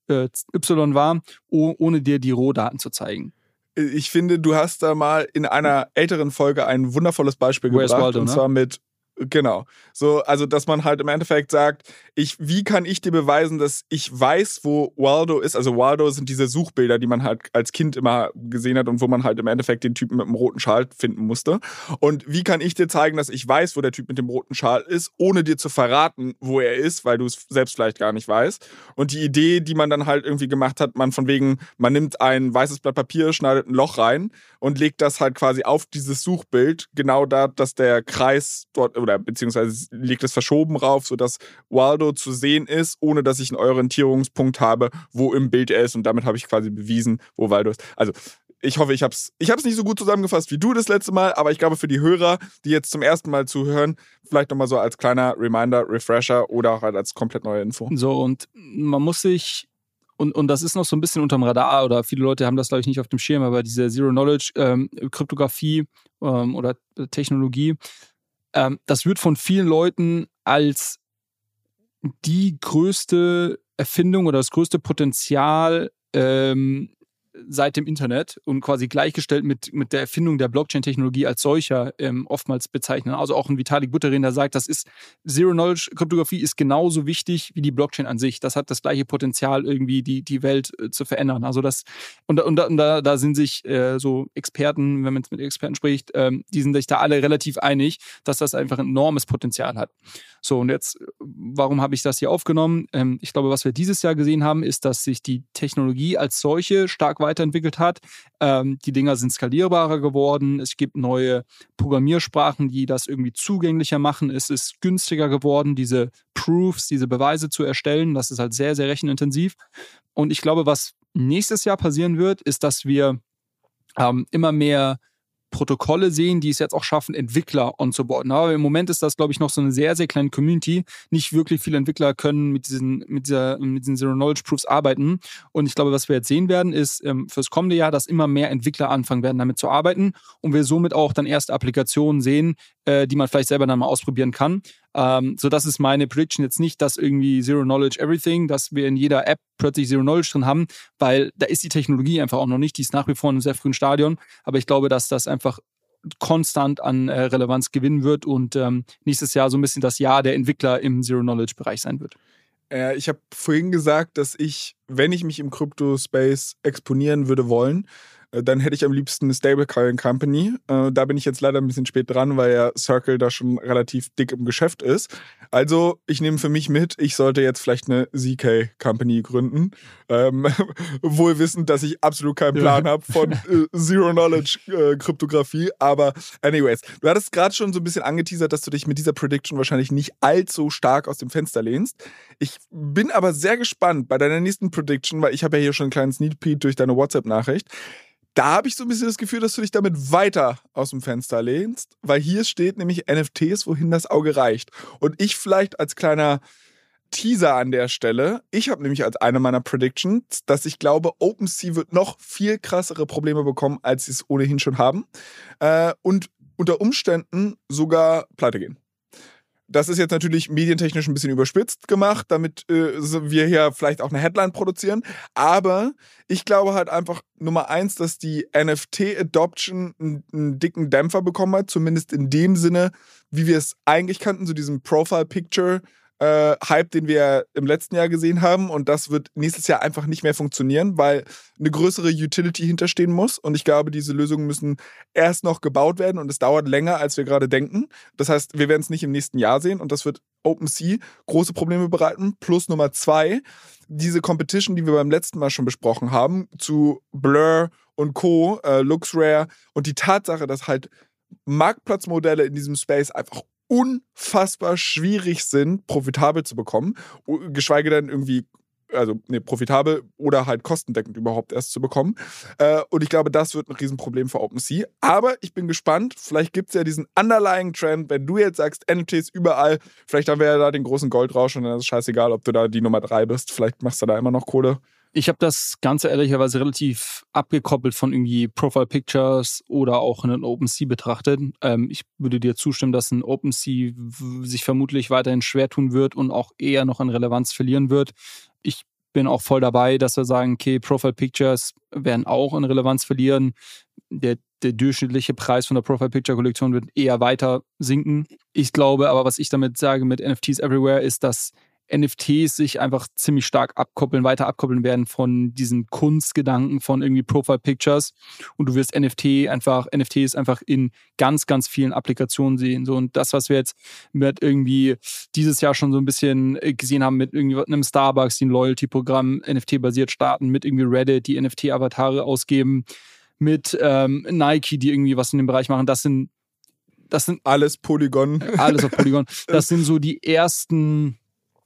äh, Y war, oh, ohne dir die Rohdaten zu zeigen. Ich finde, du hast da mal in einer älteren Folge ein wundervolles Beispiel Where's gebracht, Waldo, und ne? zwar mit Genau. So, also dass man halt im Endeffekt sagt, ich, wie kann ich dir beweisen, dass ich weiß, wo Waldo ist? Also Waldo sind diese Suchbilder, die man halt als Kind immer gesehen hat und wo man halt im Endeffekt den Typen mit dem roten Schal finden musste. Und wie kann ich dir zeigen, dass ich weiß, wo der Typ mit dem roten Schal ist, ohne dir zu verraten, wo er ist, weil du es selbst vielleicht gar nicht weißt. Und die Idee, die man dann halt irgendwie gemacht hat, man von wegen, man nimmt ein weißes Blatt Papier, schneidet ein Loch rein und legt das halt quasi auf dieses Suchbild, genau da, dass der Kreis dort oder beziehungsweise legt es verschoben rauf, sodass Waldo zu sehen ist, ohne dass ich einen Orientierungspunkt habe, wo im Bild er ist. Und damit habe ich quasi bewiesen, wo Waldo ist. Also ich hoffe, ich habe es ich nicht so gut zusammengefasst wie du das letzte Mal, aber ich glaube für die Hörer, die jetzt zum ersten Mal zuhören, vielleicht nochmal so als kleiner Reminder, Refresher oder halt als komplett neue Info. So, und man muss sich und, und das ist noch so ein bisschen unterm Radar oder viele Leute haben das, glaube ich, nicht auf dem Schirm, aber diese Zero-Knowledge-Kryptographie ähm, ähm, oder Technologie, ähm, das wird von vielen Leuten als die größte Erfindung oder das größte Potenzial ähm, seit dem Internet und quasi gleichgestellt mit, mit der Erfindung der Blockchain-Technologie als solcher ähm, oftmals bezeichnen. Also auch ein Vitalik Buterin, der sagt, das ist Zero-Knowledge-Kryptographie ist genauso wichtig wie die Blockchain an sich. Das hat das gleiche Potenzial, irgendwie die, die Welt äh, zu verändern. Also das, und, und, und da, da sind sich äh, so Experten, wenn man jetzt mit Experten spricht, ähm, die sind sich da alle relativ einig, dass das einfach ein enormes Potenzial hat. So, und jetzt, warum habe ich das hier aufgenommen? Ähm, ich glaube, was wir dieses Jahr gesehen haben, ist, dass sich die Technologie als solche stark weiterentwickelt hat. Ähm, die Dinger sind skalierbarer geworden. Es gibt neue Programmiersprachen, die das irgendwie zugänglicher machen. Es ist günstiger geworden, diese Proofs, diese Beweise zu erstellen. Das ist halt sehr, sehr rechenintensiv. Und ich glaube, was nächstes Jahr passieren wird, ist, dass wir ähm, immer mehr Protokolle sehen, die es jetzt auch schaffen, Entwickler onzuboarden. Aber im Moment ist das, glaube ich, noch so eine sehr, sehr kleine Community. Nicht wirklich viele Entwickler können mit diesen, mit dieser, mit diesen Zero Knowledge Proofs arbeiten. Und ich glaube, was wir jetzt sehen werden, ist ähm, fürs kommende Jahr, dass immer mehr Entwickler anfangen werden, damit zu arbeiten und wir somit auch dann erste Applikationen sehen, äh, die man vielleicht selber dann mal ausprobieren kann. Ähm, so das ist meine Prediction jetzt nicht, dass irgendwie Zero Knowledge Everything, dass wir in jeder App plötzlich Zero Knowledge drin haben, weil da ist die Technologie einfach auch noch nicht, die ist nach wie vor in einem sehr frühen Stadion. Aber ich glaube, dass das einfach konstant an äh, Relevanz gewinnen wird und ähm, nächstes Jahr so ein bisschen das Jahr der Entwickler im Zero Knowledge Bereich sein wird. Äh, ich habe vorhin gesagt, dass ich, wenn ich mich im Crypto-Space exponieren würde wollen, dann hätte ich am liebsten eine Stablecoin Company. Äh, da bin ich jetzt leider ein bisschen spät dran, weil ja Circle da schon relativ dick im Geschäft ist. Also ich nehme für mich mit, ich sollte jetzt vielleicht eine ZK Company gründen. Ähm, wohl wissend, dass ich absolut keinen Plan ja. habe von äh, Zero Knowledge äh, Kryptographie. Aber anyways, du hattest gerade schon so ein bisschen angeteasert, dass du dich mit dieser Prediction wahrscheinlich nicht allzu stark aus dem Fenster lehnst. Ich bin aber sehr gespannt bei deiner nächsten Prediction, weil ich habe ja hier schon einen kleinen Sneak Peek durch deine WhatsApp-Nachricht da habe ich so ein bisschen das Gefühl, dass du dich damit weiter aus dem Fenster lehnst, weil hier steht nämlich NFTs, wohin das Auge reicht. Und ich vielleicht als kleiner Teaser an der Stelle, ich habe nämlich als eine meiner Predictions, dass ich glaube, OpenSea wird noch viel krassere Probleme bekommen, als sie es ohnehin schon haben. Äh, und unter Umständen sogar pleite gehen. Das ist jetzt natürlich medientechnisch ein bisschen überspitzt gemacht, damit äh, wir hier vielleicht auch eine Headline produzieren. Aber ich glaube halt einfach Nummer eins, dass die NFT-Adoption einen, einen, dicken Dämpfer bekommen hat, zumindest in dem Sinne, wie wir es eigentlich kannten, so diesem Profile-Picture äh, Hype, den wir im letzten Jahr gesehen haben. Und das wird nächstes Jahr einfach nicht mehr funktionieren, weil eine größere Utility hinterstehen muss. Und ich glaube, diese Lösungen müssen erst noch gebaut werden und es dauert länger, als wir gerade denken. Das heißt, wir werden es nicht im nächsten Jahr sehen und das wird OpenSea große Probleme bereiten. Plus Nummer zwei, diese Competition, die wir beim letzten Mal schon besprochen haben, zu Blur und Co., äh, LuxRare und die Tatsache, dass halt Marktplatzmodelle in diesem Space einfach unfassbar schwierig sind, profitabel zu bekommen, geschweige denn irgendwie also nee, profitabel oder halt kostendeckend überhaupt erst zu bekommen. Äh, und ich glaube, das wird ein Riesenproblem für OpenSea. Aber ich bin gespannt, vielleicht gibt es ja diesen underlying Trend, wenn du jetzt sagst, NFTs überall, vielleicht haben wir ja da den großen Goldrausch und dann ist es scheißegal, ob du da die Nummer drei bist. Vielleicht machst du da immer noch Kohle. Ich habe das Ganze ehrlicherweise relativ abgekoppelt von irgendwie Profile Pictures oder auch einen OpenSea betrachtet. Ähm, ich würde dir zustimmen, dass ein OpenSea sich vermutlich weiterhin schwer tun wird und auch eher noch an Relevanz verlieren wird. Ich bin auch voll dabei, dass wir sagen, okay, Profile Pictures werden auch an Relevanz verlieren. Der, der durchschnittliche Preis von der Profile Picture Kollektion wird eher weiter sinken. Ich glaube aber, was ich damit sage mit NFTs Everywhere, ist, dass NFTs sich einfach ziemlich stark abkoppeln, weiter abkoppeln werden von diesen Kunstgedanken von irgendwie Profile Pictures und du wirst NFT einfach NFTs einfach in ganz ganz vielen Applikationen sehen so und das was wir jetzt mit irgendwie dieses Jahr schon so ein bisschen äh, gesehen haben mit irgendwie einem Starbucks, die ein Loyalty Programm NFT basiert starten, mit irgendwie Reddit, die NFT Avatare ausgeben, mit ähm, Nike, die irgendwie was in dem Bereich machen, das sind das sind alles Polygon. Alles auf Polygon. Das sind so die ersten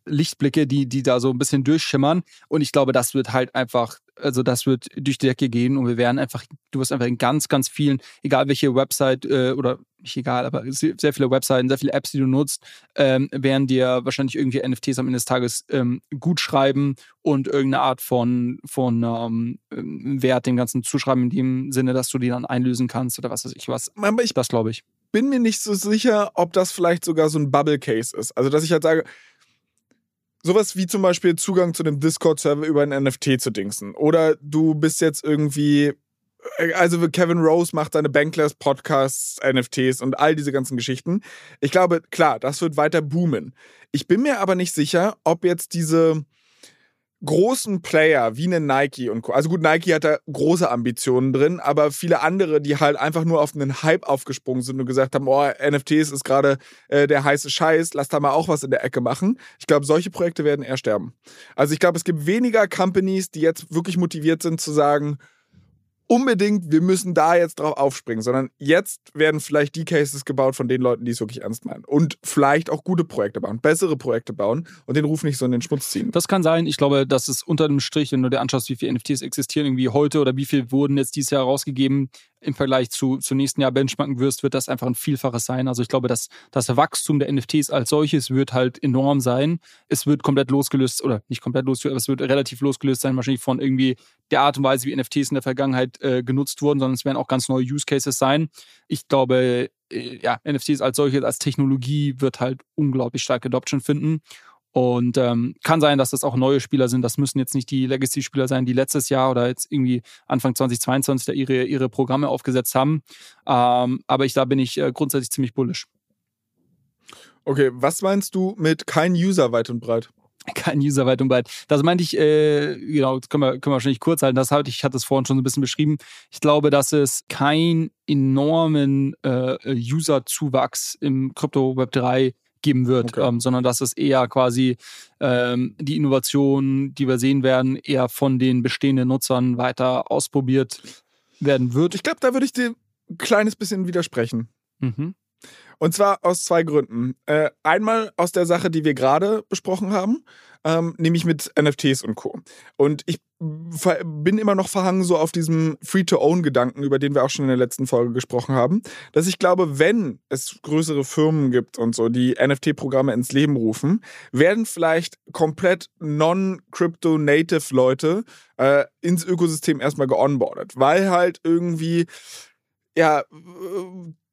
Lichtblicke, die, die da so ein bisschen durchschimmern. Und ich glaube, das wird halt einfach, also das wird durch die Decke gehen und wir werden einfach, du wirst einfach in ganz, ganz vielen, egal welche Website äh, oder nicht egal, aber sehr viele Webseiten, sehr viele Apps, die du nutzt, ähm, werden dir wahrscheinlich irgendwie NFTs am Ende des Tages ähm, gut schreiben und irgendeine Art von, von ähm, Wert dem Ganzen zuschreiben, in dem Sinne, dass du die dann einlösen kannst oder was weiß ich was. Aber ich das glaube ich. Bin mir nicht so sicher, ob das vielleicht sogar so ein Bubble Case ist. Also, dass ich halt sage, sowas wie zum Beispiel Zugang zu einem Discord-Server über ein NFT zu dingsen. Oder du bist jetzt irgendwie, äh, also Kevin Rose macht seine Bankless Podcasts, NFTs und all diese ganzen Geschichten. Ich glaube, klar, das wird weiter boomen. Ich bin mir aber nicht sicher, ob jetzt diese großen Player wie eine Nike und Co. Also gut, Nike hat da große Ambitionen drin, aber viele andere, die halt einfach nur auf einen Hype aufgesprungen sind und gesagt haben, oh, NFTs ist gerade äh, der heiße Scheiß, lass da mal auch was in der Ecke machen. Ich glaube, solche Projekte werden eher sterben. Also ich glaube, es gibt weniger Companies, die jetzt wirklich motiviert sind zu sagen, unbedingt, wir müssen da jetzt drauf aufspringen, sondern jetzt werden vielleicht die Cases gebaut von den Leuten, die es wirklich ernst meinen. Und vielleicht auch gute Projekte bauen, bessere Projekte bauen und den Ruf nicht so in den Schmutz ziehen. Das kann sein. Ich glaube, dass es unter dem Strich, wenn du dir anschaust, wie viele NFTs existieren irgendwie heute oder wie viel wurden jetzt dieses Jahr rausgegeben, im Vergleich zu, zu nächsten Jahr benchmarken wirst, wird das einfach ein Vielfaches sein. Also ich glaube, dass das Wachstum der NFTs als solches wird halt enorm sein. Es wird komplett losgelöst, oder nicht komplett losgelöst, aber es wird relativ losgelöst sein, wahrscheinlich von irgendwie der Art und Weise, wie NFTs in der Vergangenheit äh, genutzt wurden, sondern es werden auch ganz neue Use Cases sein. Ich glaube, äh, ja, NFTs als solches, als Technologie wird halt unglaublich starke Adoption finden. Und ähm, kann sein, dass das auch neue Spieler sind. Das müssen jetzt nicht die Legacy-Spieler sein, die letztes Jahr oder jetzt irgendwie Anfang 2022 da ihre, ihre Programme aufgesetzt haben. Ähm, aber ich, da bin ich äh, grundsätzlich ziemlich bullisch. Okay, was meinst du mit kein User weit und breit? kein User weit und breit. Das meinte ich, äh, genau, das können wir, können wir wahrscheinlich kurz halten. Das hatte ich, hatte es vorhin schon so ein bisschen beschrieben. Ich glaube, dass es keinen enormen äh, User-Zuwachs im Krypto Web 3 geben wird, okay. ähm, sondern dass es eher quasi ähm, die Innovation, die wir sehen werden, eher von den bestehenden Nutzern weiter ausprobiert werden wird. Ich glaube, da würde ich dir ein kleines bisschen widersprechen. Mhm. Und zwar aus zwei Gründen. Äh, einmal aus der Sache, die wir gerade besprochen haben, ähm, nämlich mit NFTs und Co. Und ich bin immer noch verhangen so auf diesem Free-to-Own-Gedanken, über den wir auch schon in der letzten Folge gesprochen haben, dass ich glaube, wenn es größere Firmen gibt und so, die NFT-Programme ins Leben rufen, werden vielleicht komplett non-Crypto-Native Leute äh, ins Ökosystem erstmal geonboardet, weil halt irgendwie ja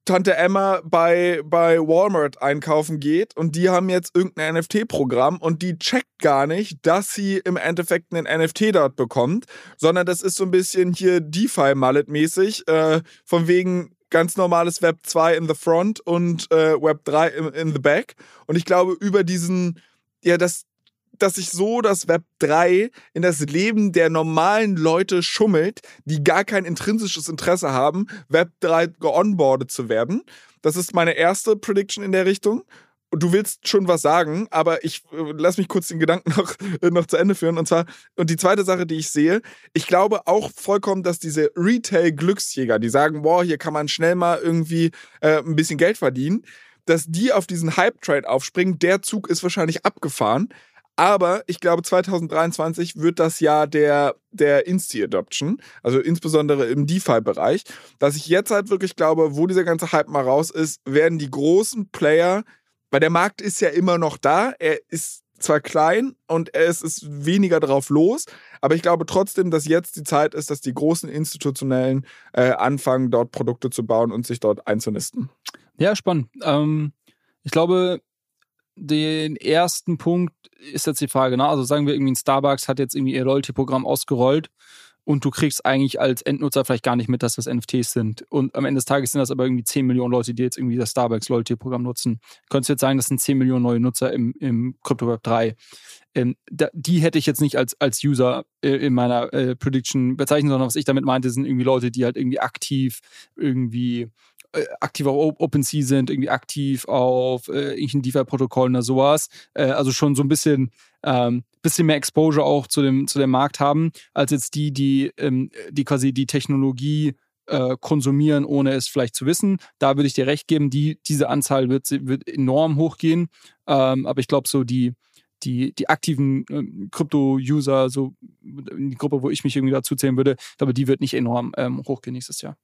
Tante Emma bei, bei Walmart einkaufen geht und die haben jetzt irgendein NFT-Programm und die checkt gar nicht, dass sie im Endeffekt einen NFT dort bekommt, sondern das ist so ein bisschen hier DeFi-Mallet-mäßig, äh, von wegen ganz normales Web 2 in the front und äh, Web 3 in, in the back. Und ich glaube, über diesen, ja, das, dass sich so das Web 3 in das Leben der normalen Leute schummelt, die gar kein intrinsisches Interesse haben, Web 3 geonboardet zu werden. Das ist meine erste Prediction in der Richtung. Du willst schon was sagen, aber ich äh, lass mich kurz den Gedanken noch, äh, noch zu Ende führen. Und zwar, und die zweite Sache, die ich sehe, ich glaube auch vollkommen, dass diese Retail-Glücksjäger, die sagen, boah, hier kann man schnell mal irgendwie äh, ein bisschen Geld verdienen, dass die auf diesen Hype-Trade aufspringen. Der Zug ist wahrscheinlich abgefahren. Aber ich glaube, 2023 wird das Jahr der, der Insti-Adoption, also insbesondere im DeFi-Bereich, dass ich jetzt halt wirklich glaube, wo dieser ganze Hype mal raus ist, werden die großen Player, weil der Markt ist ja immer noch da, er ist zwar klein und es ist weniger drauf los, aber ich glaube trotzdem, dass jetzt die Zeit ist, dass die großen institutionellen äh, anfangen, dort Produkte zu bauen und sich dort einzunisten. Ja, spannend. Ähm, ich glaube, den ersten Punkt ist jetzt die Frage, ne? also sagen wir irgendwie ein Starbucks hat jetzt irgendwie ihr Loyalty-Programm ausgerollt und du kriegst eigentlich als Endnutzer vielleicht gar nicht mit, dass das NFTs sind. Und am Ende des Tages sind das aber irgendwie 10 Millionen Leute, die jetzt irgendwie das Starbucks Loyalty-Programm nutzen. Könntest du jetzt sagen, das sind 10 Millionen neue Nutzer im, im Crypto Web 3. Ähm, da, die hätte ich jetzt nicht als, als User äh, in meiner äh, Prediction bezeichnet, sondern was ich damit meinte, sind irgendwie Leute, die halt irgendwie aktiv irgendwie aktiv auf OpenSea sind, irgendwie aktiv auf äh, irgendwelchen DeFi-Protokollen oder sowas. Äh, also schon so ein bisschen, ähm, bisschen mehr Exposure auch zu dem, zu dem Markt haben, als jetzt die, die, ähm, die quasi die Technologie äh, konsumieren, ohne es vielleicht zu wissen. Da würde ich dir recht geben, die, diese Anzahl wird, wird enorm hochgehen. Ähm, aber ich glaube, so die, die, die aktiven ähm, Krypto-User, so die Gruppe, wo ich mich irgendwie dazu zählen würde, glaube, die wird nicht enorm ähm, hochgehen nächstes Jahr.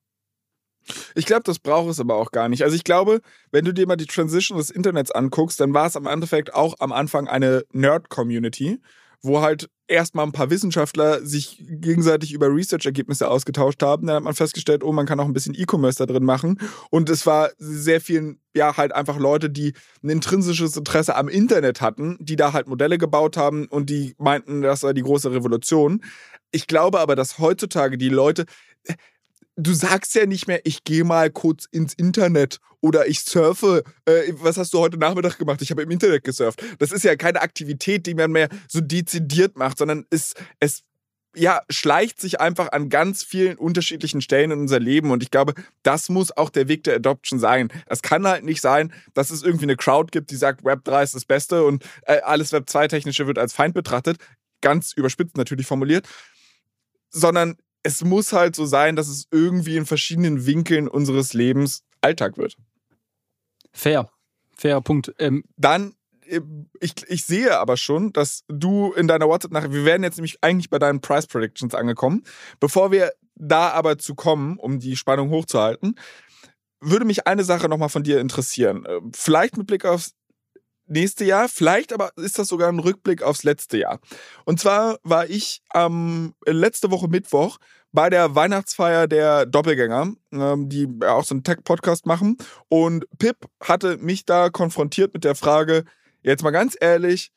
Ich glaube, das braucht es aber auch gar nicht. Also ich glaube, wenn du dir mal die Transition des Internets anguckst, dann war es am Endeffekt auch am Anfang eine Nerd-Community, wo halt erstmal ein paar Wissenschaftler sich gegenseitig über Research-Ergebnisse ausgetauscht haben. Dann hat man festgestellt, oh, man kann auch ein bisschen E-Commerce da drin machen. Und es war sehr vielen, ja, halt einfach Leute, die ein intrinsisches Interesse am Internet hatten, die da halt Modelle gebaut haben und die meinten, das sei die große Revolution. Ich glaube aber, dass heutzutage die Leute, du sagst ja nicht mehr, ich gehe mal kurz ins Internet oder ich surfe. Äh, was hast du heute Nachmittag gemacht? Ich habe im Internet gesurft. Das ist ja keine Aktivität, die man mehr so dezidiert macht, sondern es, es ja, schleicht sich einfach an ganz vielen unterschiedlichen Stellen in unser Leben. Und ich glaube, das muss auch der Weg der Adoption sein. Das kann halt nicht sein, dass es irgendwie eine Crowd gibt, die sagt, Web 3 ist das Beste und äh, alles Web 2 technische wird als Feind betrachtet. Ganz überspitzt natürlich formuliert. Sondern es muss halt so sein, dass es irgendwie in verschiedenen Winkeln unseres Lebens Alltag wird. Fair. Fairer Punkt. Ähm, Dann, äh, ich, ich sehe aber schon, dass du in deiner WhatsApp-Nachricht, wir werden jetzt nämlich eigentlich bei deinen Price Predictions angekommen. Bevor wir da aber zu kommen, um die Spannung hochzuhalten, würde mich eine Sache nochmal von dir interessieren. Äh, vielleicht mit Blick aufs nächste Jahr. Vielleicht aber ist das sogar ein Rückblick aufs letzte Jahr. Und zwar war ich ähm, letzte Woche Mittwoch bei der Weihnachtsfeier der Doppelgänger, ähm, die ja auch so einen Tech-Podcast machen. Und Pip hatte mich da konfrontiert mit der Frage, jetzt mal ganz ehrlich,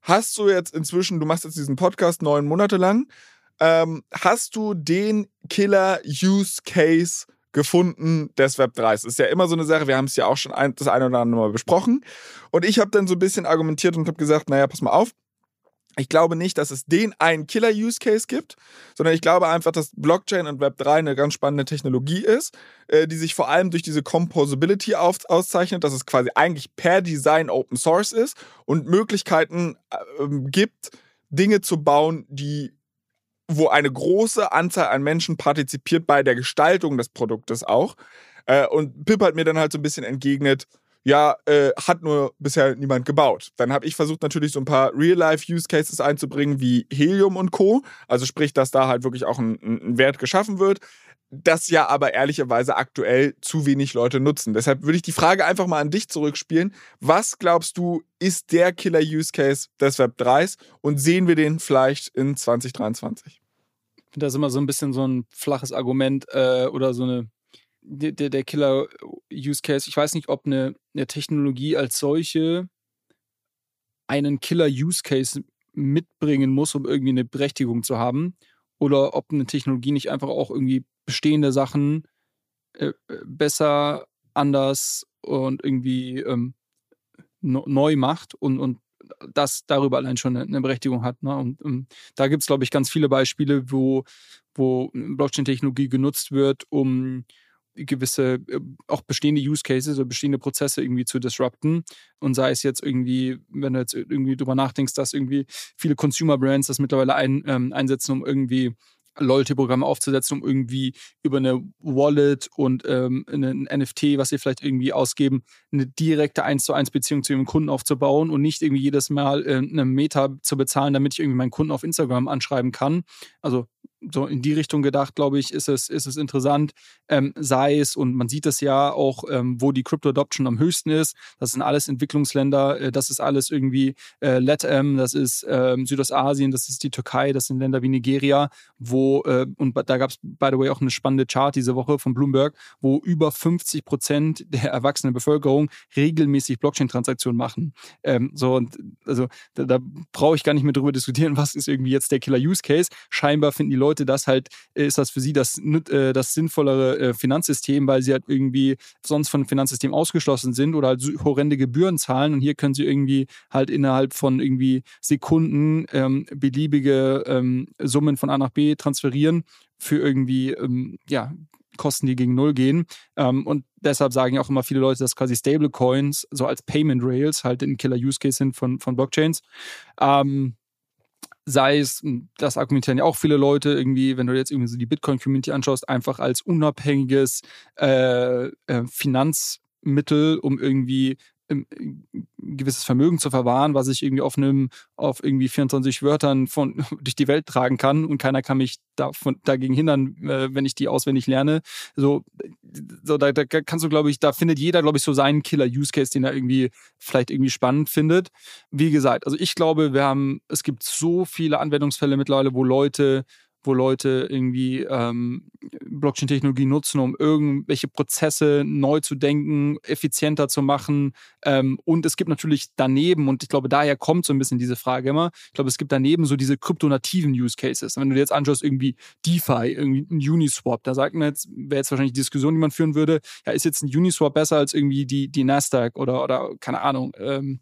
hast du jetzt inzwischen, du machst jetzt diesen Podcast neun Monate lang, ähm, hast du den Killer-Use-Case gefunden des Web 3. Es ist ja immer so eine Sache, wir haben es ja auch schon ein, das eine oder andere Mal besprochen. Und ich habe dann so ein bisschen argumentiert und habe gesagt, naja, pass mal auf, Ich glaube nicht, dass es den einen Killer-Use-Case gibt, sondern ich glaube einfach, dass Blockchain und Web3 eine ganz spannende Technologie ist, äh, die sich vor allem durch diese Composability auszeichnet, dass es quasi eigentlich per Design Open Source ist und Möglichkeiten äh, gibt, Dinge zu bauen, die wo eine große Anzahl an Menschen partizipiert bei der Gestaltung des Produktes auch. Äh, und Pip hat mir dann halt so ein bisschen entgegnet, ja, äh, hat nur bisher niemand gebaut. Dann habe ich versucht natürlich so ein paar Real-Life-Use-Cases einzubringen, wie Helium und Co. Also sprich, dass da halt wirklich auch ein, ein Wert geschaffen wird. Das ja aber ehrlicherweise aktuell zu wenig Leute nutzen. Deshalb würde ich die Frage einfach mal an dich zurückspielen. Was glaubst du, ist der Killer-Use-Case des Web3s und sehen wir den vielleicht in 2023? Ich finde das immer so ein bisschen so ein flaches Argument äh, oder so eine der, der Killer-Use-Case. Ich weiß nicht, ob eine, eine Technologie als solche einen Killer-Use-Case mitbringen muss, um irgendwie eine Berechtigung zu haben. Oder ob eine Technologie nicht einfach auch irgendwie bestehende Sachen äh, besser, anders und irgendwie ähm, neu macht und, und das darüber allein schon eine, Berechtigung hat. Ne? Und, und da gibt es, glaube ich, ganz viele Beispiele, wo, wo Blockchain-Technologie genutzt wird, um gewisse, äh, auch bestehende Use Cases oder bestehende Prozesse irgendwie zu disrupten. Und sei es jetzt irgendwie, wenn du jetzt irgendwie drüber nachdenkst, dass irgendwie viele Consumer Brands das mittlerweile ein, ähm, einsetzen, um irgendwie Loyalty-Programme aufzusetzen, um irgendwie über eine Wallet und ähm, ein NFT, was sie vielleicht irgendwie ausgeben, eine direkte 1 zu 1 Beziehung zu ihrem Kunden aufzubauen und nicht irgendwie jedes Mal äh, eine Meta zu bezahlen, damit ich irgendwie meinen Kunden auf Instagram anschreiben kann. Also so in die Richtung gedacht, glaube ich, ist es, ist es interessant. Ähm, sei es, und man sieht es ja auch, ähm, wo die Crypto-Adoption am höchsten ist. Das sind alles Entwicklungsländer, äh, das ist alles irgendwie äh, LATAM, das ist ähm, Südostasien, das ist die Türkei, das sind Länder wie Nigeria, wo, äh, und da gab es, by the way, auch eine spannende Chart diese Woche von Bloomberg, wo über 50 Prozent der erwachsenen Bevölkerung regelmäßig Blockchain-Transaktionen machen. Ähm, so, und also da, da brauche ich gar nicht mehr drüber diskutieren, was ist irgendwie jetzt der Killer-Use-Case. Scheinbar finden die Leute Leute das halt, äh, ist das für sie das, äh, das sinnvollere äh, Finanzsystem, weil sie halt irgendwie sonst von Finanzsystem ausgeschlossen sind oder halt horrende Gebühren zahlen und hier können sie irgendwie halt innerhalb von irgendwie Sekunden ähm, beliebige ähm, Summen von A nach B transferieren für irgendwie, ähm, ja, Kosten, die gegen Null gehen. Ähm, und deshalb sagen ja auch immer viele Leute, dass quasi Stablecoins so als Payment Rails halt ein Killer-Use-Case sind von, von Blockchains. Ähm, sei es, das argumentieren ja auch viele Leute irgendwie, wenn du jetzt irgendwie so die Bitcoin-Community anschaust, einfach als unabhängiges äh, äh, Finanzmittel, um irgendwie ein gewisses Vermögen zu verwahren, was ich irgendwie auf einem, auf irgendwie 24 Wörtern von, durch die Welt tragen kann und keiner kann mich davon, dagegen hindern, äh, wenn ich die auswendig lerne. So, so da, da kannst du, glaube ich, da findet jeder, glaube ich, so seinen Killer-Use-Case, den er irgendwie vielleicht irgendwie spannend findet. Wie gesagt, also ich glaube, wir haben, es gibt so viele Anwendungsfälle mittlerweile, wo Leute wo Leute irgendwie ähm, Blockchain-Technologie nutzen, um irgendwelche Prozesse neu zu denken, effizienter zu machen. Ähm, und es gibt natürlich daneben, und ich glaube, daher kommt so ein bisschen diese Frage immer, ich glaube, es gibt daneben so diese kryptonativen Use Cases. Wenn du dir jetzt anschaust, irgendwie DeFi, irgendwie ein Uniswap, da sagt man jetzt, wäre jetzt wahrscheinlich die Diskussion, die man führen würde, ja, ist jetzt ein Uniswap besser als irgendwie die, die Nasdaq oder, oder keine Ahnung, ähm,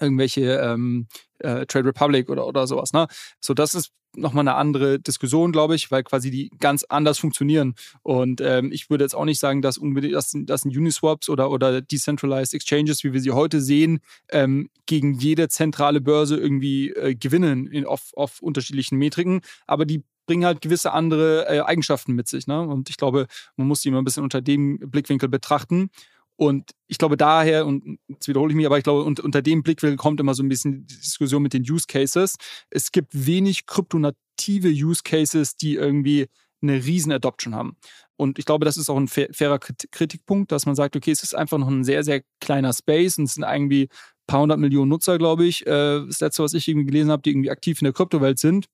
irgendwelche ähm, äh, Trade Republic oder, oder sowas. Ne? So, das ist nochmal eine andere Diskussion, glaube ich, weil quasi die ganz anders funktionieren. Und ähm, ich würde jetzt auch nicht sagen, dass unbedingt dass, dass ein Uniswaps oder, oder Decentralized Exchanges, wie wir sie heute sehen, ähm, gegen jede zentrale Börse irgendwie äh, gewinnen in, auf, auf unterschiedlichen Metriken. Aber die bringen halt gewisse andere äh, Eigenschaften mit sich. Ne? Und ich glaube, man muss die immer ein bisschen unter dem Blickwinkel betrachten. Und ich glaube daher, und jetzt wiederhole ich mich, aber ich glaube, unter dem Blickwinkel kommt immer so ein bisschen die Diskussion mit den Use Cases. Es gibt wenig kryptonative Use Cases, die irgendwie eine riesen Adoption haben. Und ich glaube, das ist auch ein fairer Kritikpunkt, dass man sagt, okay, es ist einfach noch ein sehr, sehr kleiner Space und es sind irgendwie ein paar hundert Millionen Nutzer, glaube ich, äh, das letzte, was ich irgendwie gelesen habe, die irgendwie aktiv in der Kryptowelt sind.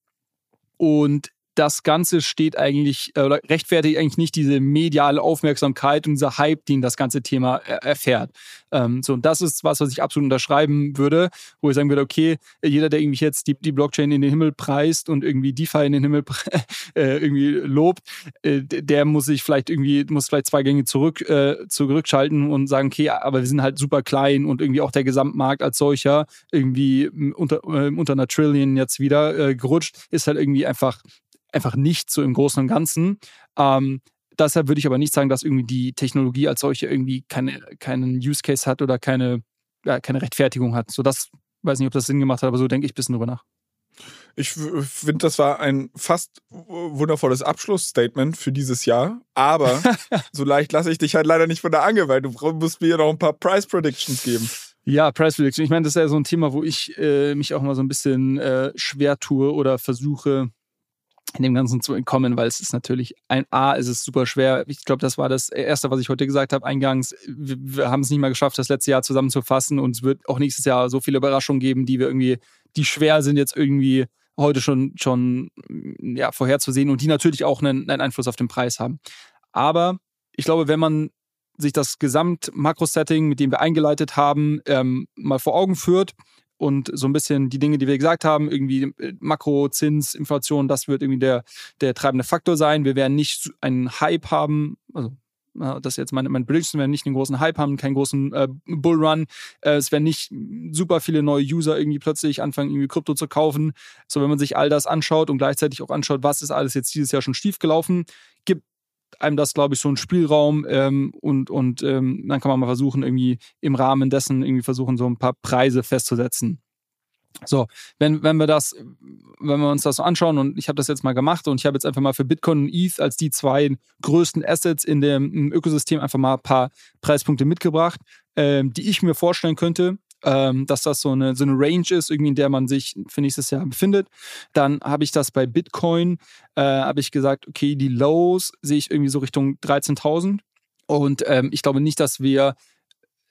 Und das Ganze steht eigentlich äh, oder rechtfertigt eigentlich nicht diese mediale Aufmerksamkeit und dieser Hype, den das ganze Thema erfährt. Ähm, so, und das ist was, was ich absolut unterschreiben würde, wo ich sagen würde, okay, jeder, der irgendwie jetzt die, die Blockchain in den Himmel preist und irgendwie DeFi in den Himmel äh, irgendwie lobt, äh, der muss sich vielleicht irgendwie, muss vielleicht zwei Gänge zurück, äh, zurückschalten und sagen, okay, aber wir sind halt super klein und irgendwie auch der Gesamtmarkt als solcher irgendwie unter, äh, unter einer Trillion jetzt wieder äh, gerutscht, ist halt irgendwie einfach einfach nicht so im Großen und Ganzen. Ähm, deshalb würde ich aber nicht sagen, dass irgendwie die Technologie als solche irgendwie keine, keinen Use Case hat oder keine, ja, keine Rechtfertigung hat. So das weiß nicht, ob das Sinn gemacht hat, aber so denke ich ein bisschen drüber nach. Ich finde, das war ein fast wundervolles Abschlussstatement für dieses Jahr. Aber so leicht lasse ich dich halt leider nicht von der Angel, weil du musst mir noch ein paar Price Predictions geben. Ja, Price Prediction. Ich meine, das ist ja so ein Thema, wo ich äh, mich auch mal so ein bisschen äh, schwer tue oder versuche, dem Ganzen zu entkommen, weil es ist natürlich ein A, es ist super schwer. Ich glaube, das war das Erste, was ich heute gesagt habe eingangs. Wir, wir haben es nicht mal geschafft, das letzte Jahr zusammenzufassen und es wird auch nächstes Jahr so viele Überraschungen geben, die wir irgendwie, die schwer sind jetzt irgendwie heute schon, schon ja, vorherzusehen und die natürlich auch einen, einen Einfluss auf den Preis haben. Aber ich glaube, wenn man sich das Gesamt-Makro-Setting, mit dem wir eingeleitet haben, ähm, mal vor Augen führt, und so ein bisschen die Dinge, die wir gesagt haben, irgendwie äh, Makro, Zins, Inflation, das wird irgendwie der, der treibende Faktor sein. Wir werden nicht einen Hype haben, also das ist jetzt meine, meine Prediction, wir werden nicht einen großen Hype haben, keinen großen äh, Bullrun. Äh, es werden nicht super viele neue User irgendwie plötzlich anfangen, irgendwie Krypto zu kaufen. So, wenn man sich all das anschaut und gleichzeitig auch anschaut, was ist alles jetzt dieses Jahr schon schief gelaufen, gibt einem das, glaube ich, so einen Spielraum ähm, und, und ähm, dann kann man mal versuchen, irgendwie im Rahmen dessen irgendwie versuchen, so ein paar Preise festzusetzen. So, wenn, wenn wir das, wenn wir uns das so anschauen und ich habe das jetzt mal gemacht und ich habe jetzt einfach mal für Bitcoin und ETH als die zwei größten Assets in dem Ökosystem einfach mal ein paar Preispunkte mitgebracht, ähm, die ich mir vorstellen könnte, ähm, dass das so eine, so eine Range ist, irgendwie in der man sich für nächstes Jahr befindet. Dann habe ich das bei Bitcoin, äh, habe ich gesagt, okay, die Lows sehe ich irgendwie so Richtung 13.000. Und ähm, ich glaube nicht, dass wir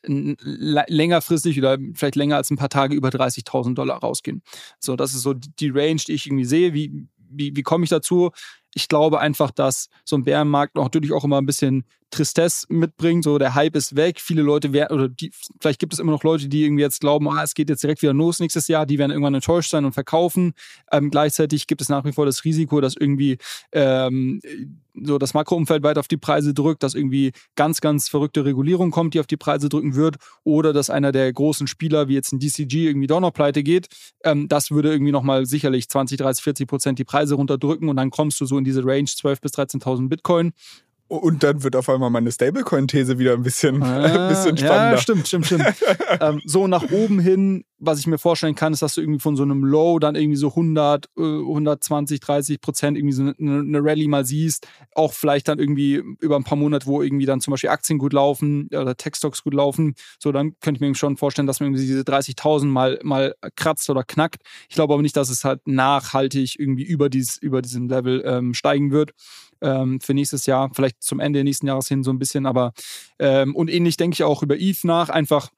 längerfristig oder vielleicht länger als ein paar Tage über 30.000 Dollar rausgehen. So, das ist so die Range, die ich irgendwie sehe. Wie, wie, wie komme ich dazu? Ich glaube einfach, dass so ein Bärenmarkt natürlich auch immer ein bisschen Tristesse mitbringt. So, der Hype ist weg. Viele Leute werden, oder die, vielleicht gibt es immer noch Leute, die irgendwie jetzt glauben, ah, es geht jetzt direkt wieder los nächstes Jahr. Die werden irgendwann enttäuscht sein und verkaufen. Ähm, gleichzeitig gibt es nach wie vor das Risiko, dass irgendwie ähm, so das Makroumfeld weiter auf die Preise drückt, dass irgendwie ganz, ganz verrückte Regulierung kommt, die auf die Preise drücken wird, oder dass einer der großen Spieler, wie jetzt ein DCG, irgendwie doch noch pleite geht. Ähm, das würde irgendwie nochmal sicherlich 20, 30, 40 Prozent die Preise runterdrücken und dann kommst du so in diese Range 12.000 bis 13.000 Bitcoin. Und dann wird auf einmal meine Stablecoin-These wieder ein bisschen, ah, ein bisschen spannender. Ja, stimmt, stimmt, stimmt. ähm, so nach oben hin, was ich mir vorstellen kann, ist, dass du irgendwie von so einem Low dann irgendwie so 100, 120, 30 Prozent irgendwie so eine, eine Rallye mal siehst. Auch vielleicht dann irgendwie über ein paar Monate, wo irgendwie dann zum Beispiel Aktien gut laufen oder Tech-Stocks gut laufen. So, dann könnte ich mir schon vorstellen, dass man irgendwie diese 30.000 mal, mal kratzt oder knackt. Ich glaube aber nicht, dass es halt nachhaltig irgendwie über, dieses, über diesem Level ähm, steigen wird ähm, für nächstes Jahr, vielleicht zum Ende nächsten Jahres hin so ein bisschen, aber ähm, und ähnlich denke ich auch über ETH nach, einfach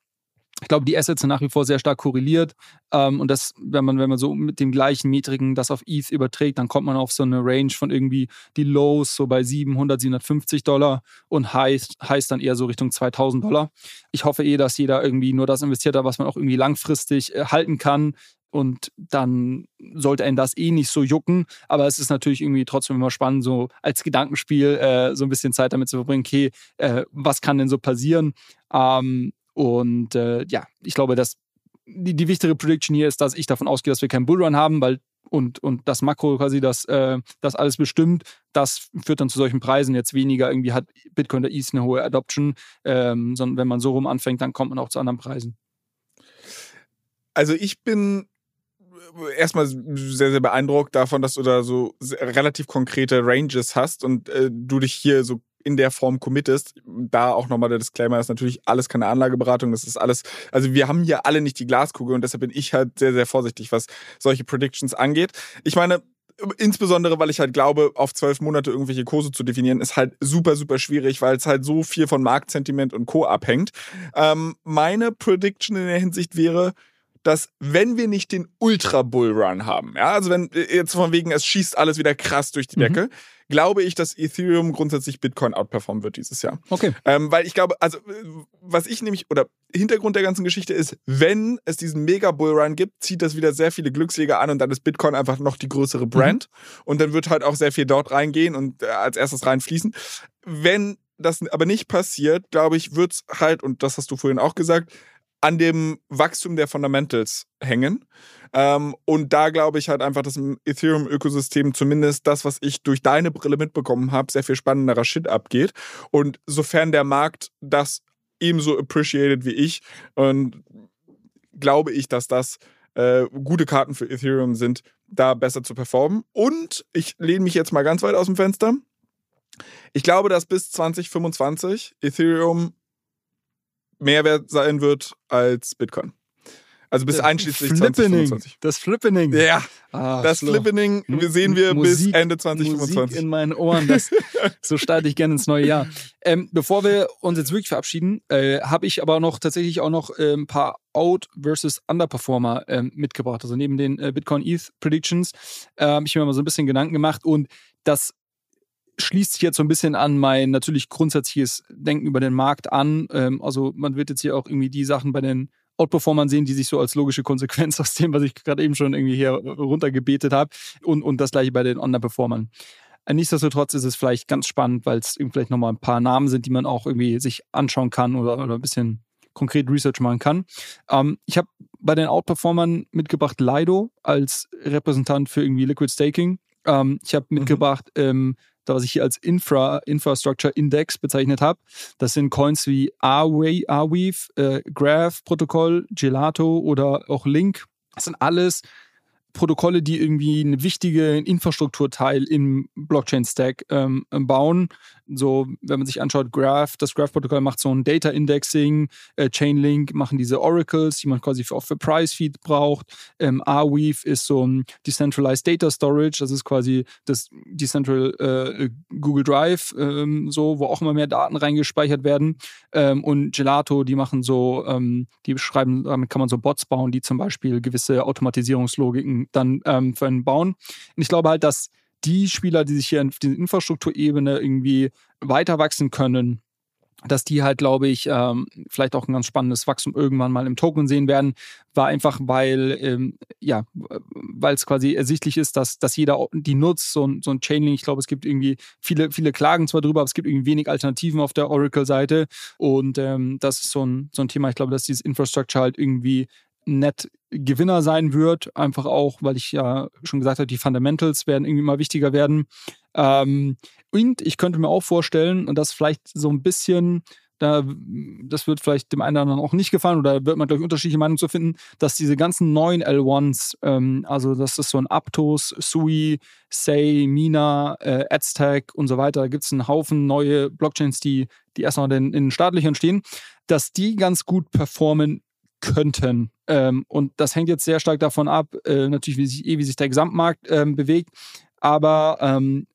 ich glaube, die Assets sind nach wie vor sehr stark korreliert. Ähm, und das, wenn man, wenn man so mit den gleichen Metriken das auf ETH überträgt, dann kommt man auf so eine Range von irgendwie die Lows so bei 700, 750 Dollar und Highs, Highs dann eher so Richtung 2000 Dollar. Ich hoffe eh, dass jeder irgendwie nur das investiert hat, was man auch irgendwie langfristig äh, halten kann und dann sollte einen das eh nicht so jucken. Aber es ist natürlich irgendwie trotzdem immer spannend, so als Gedankenspiel äh, so ein bisschen Zeit damit zu verbringen, okay, äh, was kann denn so passieren? Ähm, und äh, ja, ich glaube, dass die, die wichtige Prediction hier ist, dass ich davon ausgehe, dass wir keinen Bullrun haben, weil und, und das Makro quasi das, äh, das alles bestimmt, das führt dann zu solchen Preisen. Jetzt weniger irgendwie hat Bitcoin der ETH eine hohe Adoption, ähm, sondern wenn man so rum anfängt, dann kommt man auch zu anderen Preisen. Also ich bin erstmal sehr, sehr beeindruckt davon, dass du da so relativ konkrete Ranges hast und äh, du dich hier so in der Form committest. Da auch nochmal der Disclaimer ist natürlich alles keine Anlageberatung. Das ist alles, also wir haben hier alle nicht die Glaskugel und deshalb bin ich halt sehr, sehr vorsichtig, was solche Predictions angeht. Ich meine, insbesondere, weil ich halt glaube, auf zwölf Monate irgendwelche Kurse zu definieren, ist halt super, super schwierig, weil es halt so viel von Marktsentiment und Co. abhängt. Ähm, meine Prediction in der Hinsicht wäre, dass wenn wir nicht den Ultra Bull Run haben, ja, also wenn äh, jetzt von wegen es schießt alles wieder krass durch die Decke, mhm. glaube ich, dass Ethereum grundsätzlich Bitcoin outperformen wird dieses Jahr. Okay. Ähm, weil ich glaube, also was ich nämlich oder Hintergrund der ganzen Geschichte ist, wenn es diesen Mega Bull Run gibt, zieht das wieder sehr viele Glücksjäger an und dann ist Bitcoin einfach noch die größere Brand mhm. und dann wird halt auch sehr viel dort reingehen und äh, als erstes reinfließen. Wenn das aber nicht passiert, glaube ich, wird es halt, und das hast du vorhin auch gesagt, an dem Wachstum der Fundamentals hängen. Ähm, und da glaube ich halt einfach, dass im Ethereum-Ökosystem zumindest das, was ich durch deine Brille mitbekommen habe, sehr viel spannenderer Shit abgeht. Und sofern der Markt das ebenso appreciated wie ich, und glaube ich, dass das äh, gute Karten für Ethereum sind, da besser zu performen. Und ich lehne mich jetzt mal ganz weit aus dem Fenster. Ich glaube, dass bis 2025 Ethereum mehr wert sein wird als Bitcoin. Also bis einschließlich Flippening. 2025. Das Flippening. Ja, ah, das schlo. Flippening sehen wir Musik, bis Ende 2025. Musik in meinen Ohren. Das, so starte ich gerne ins neue Jahr. Ähm, bevor wir uns jetzt wirklich verabschieden, äh, habe ich aber noch tatsächlich auch noch äh, ein paar Out versus Underperformer äh, mitgebracht. Also neben den äh, Bitcoin ETH Predictions habe ich mir mal so ein bisschen Gedanken gemacht und das schließt sich jetzt so ein bisschen an mein natürlich grundsätzliches Denken über den Markt an. Ähm, also man wird jetzt hier auch irgendwie die Sachen bei den Outperformern sehen, die sich so als logische Konsequenz aus dem, was ich gerade eben schon irgendwie hier runtergebetet habe und, und das gleiche bei den Underperformern. Äh, nichtsdestotrotz ist es vielleicht ganz spannend, weil es vielleicht nochmal ein paar Namen sind, die man auch irgendwie sich anschauen kann oder, oder ein bisschen konkret Research machen kann. Ähm, ich habe bei den Outperformern mitgebracht Lido als Repräsentant für irgendwie Liquid Staking. Ähm, ich habe mhm. mitgebracht ähm, was ich hier als Infra, Infrastructure Index bezeichnet habe. Das sind Coins wie Arweave, äh, Graph Protokoll, Gelato oder auch Link. Das sind alles Protokolle, die irgendwie einen wichtigen Infrastrukturteil im Blockchain-Stack ähm, bauen. So, wenn man sich anschaut, Graph, das Graph-Protokoll macht so ein Data Indexing, äh, Chainlink machen diese Oracles, die man quasi für, auch für Price Feed braucht. Ähm, Arweave ist so ein Decentralized Data Storage, das ist quasi das Decentral äh, Google Drive, ähm, so, wo auch immer mehr Daten reingespeichert werden. Ähm, und Gelato, die machen so, ähm, die beschreiben, damit kann man so Bots bauen, die zum Beispiel gewisse Automatisierungslogiken dann ähm, für einen bauen. Und ich glaube halt, dass die Spieler, die sich hier auf dieser Infrastrukturebene irgendwie weiter wachsen können, dass die halt, glaube ich, ähm, vielleicht auch ein ganz spannendes Wachstum irgendwann mal im Token sehen werden, war einfach, weil ähm, ja, weil es quasi ersichtlich ist, dass, dass jeder die nutzt, so ein, so ein Chainlink. Ich glaube, es gibt irgendwie viele, viele Klagen zwar drüber, aber es gibt irgendwie wenig Alternativen auf der Oracle-Seite. Und ähm, das ist so ein, so ein Thema. Ich glaube, dass dieses Infrastructure halt irgendwie nett Gewinner sein wird. Einfach auch, weil ich ja schon gesagt habe, die Fundamentals werden irgendwie mal wichtiger werden. Ähm, und ich könnte mir auch vorstellen, und das vielleicht so ein bisschen da, das wird vielleicht dem einen oder anderen auch nicht gefallen oder wird man, glaube ich, unterschiedliche Meinungen zu finden, dass diese ganzen neuen L1s, ähm, also das ist so ein Aptos, Sui, Say, Mina, äh, Aztec und so weiter, da gibt es einen Haufen neue Blockchains, die, die erstmal in, in den staatlichen stehen, dass die ganz gut performen könnten. Ähm, und das hängt jetzt sehr stark davon ab, äh, natürlich, wie sich, eh, wie sich der Gesamtmarkt ähm, bewegt. Aber ähm,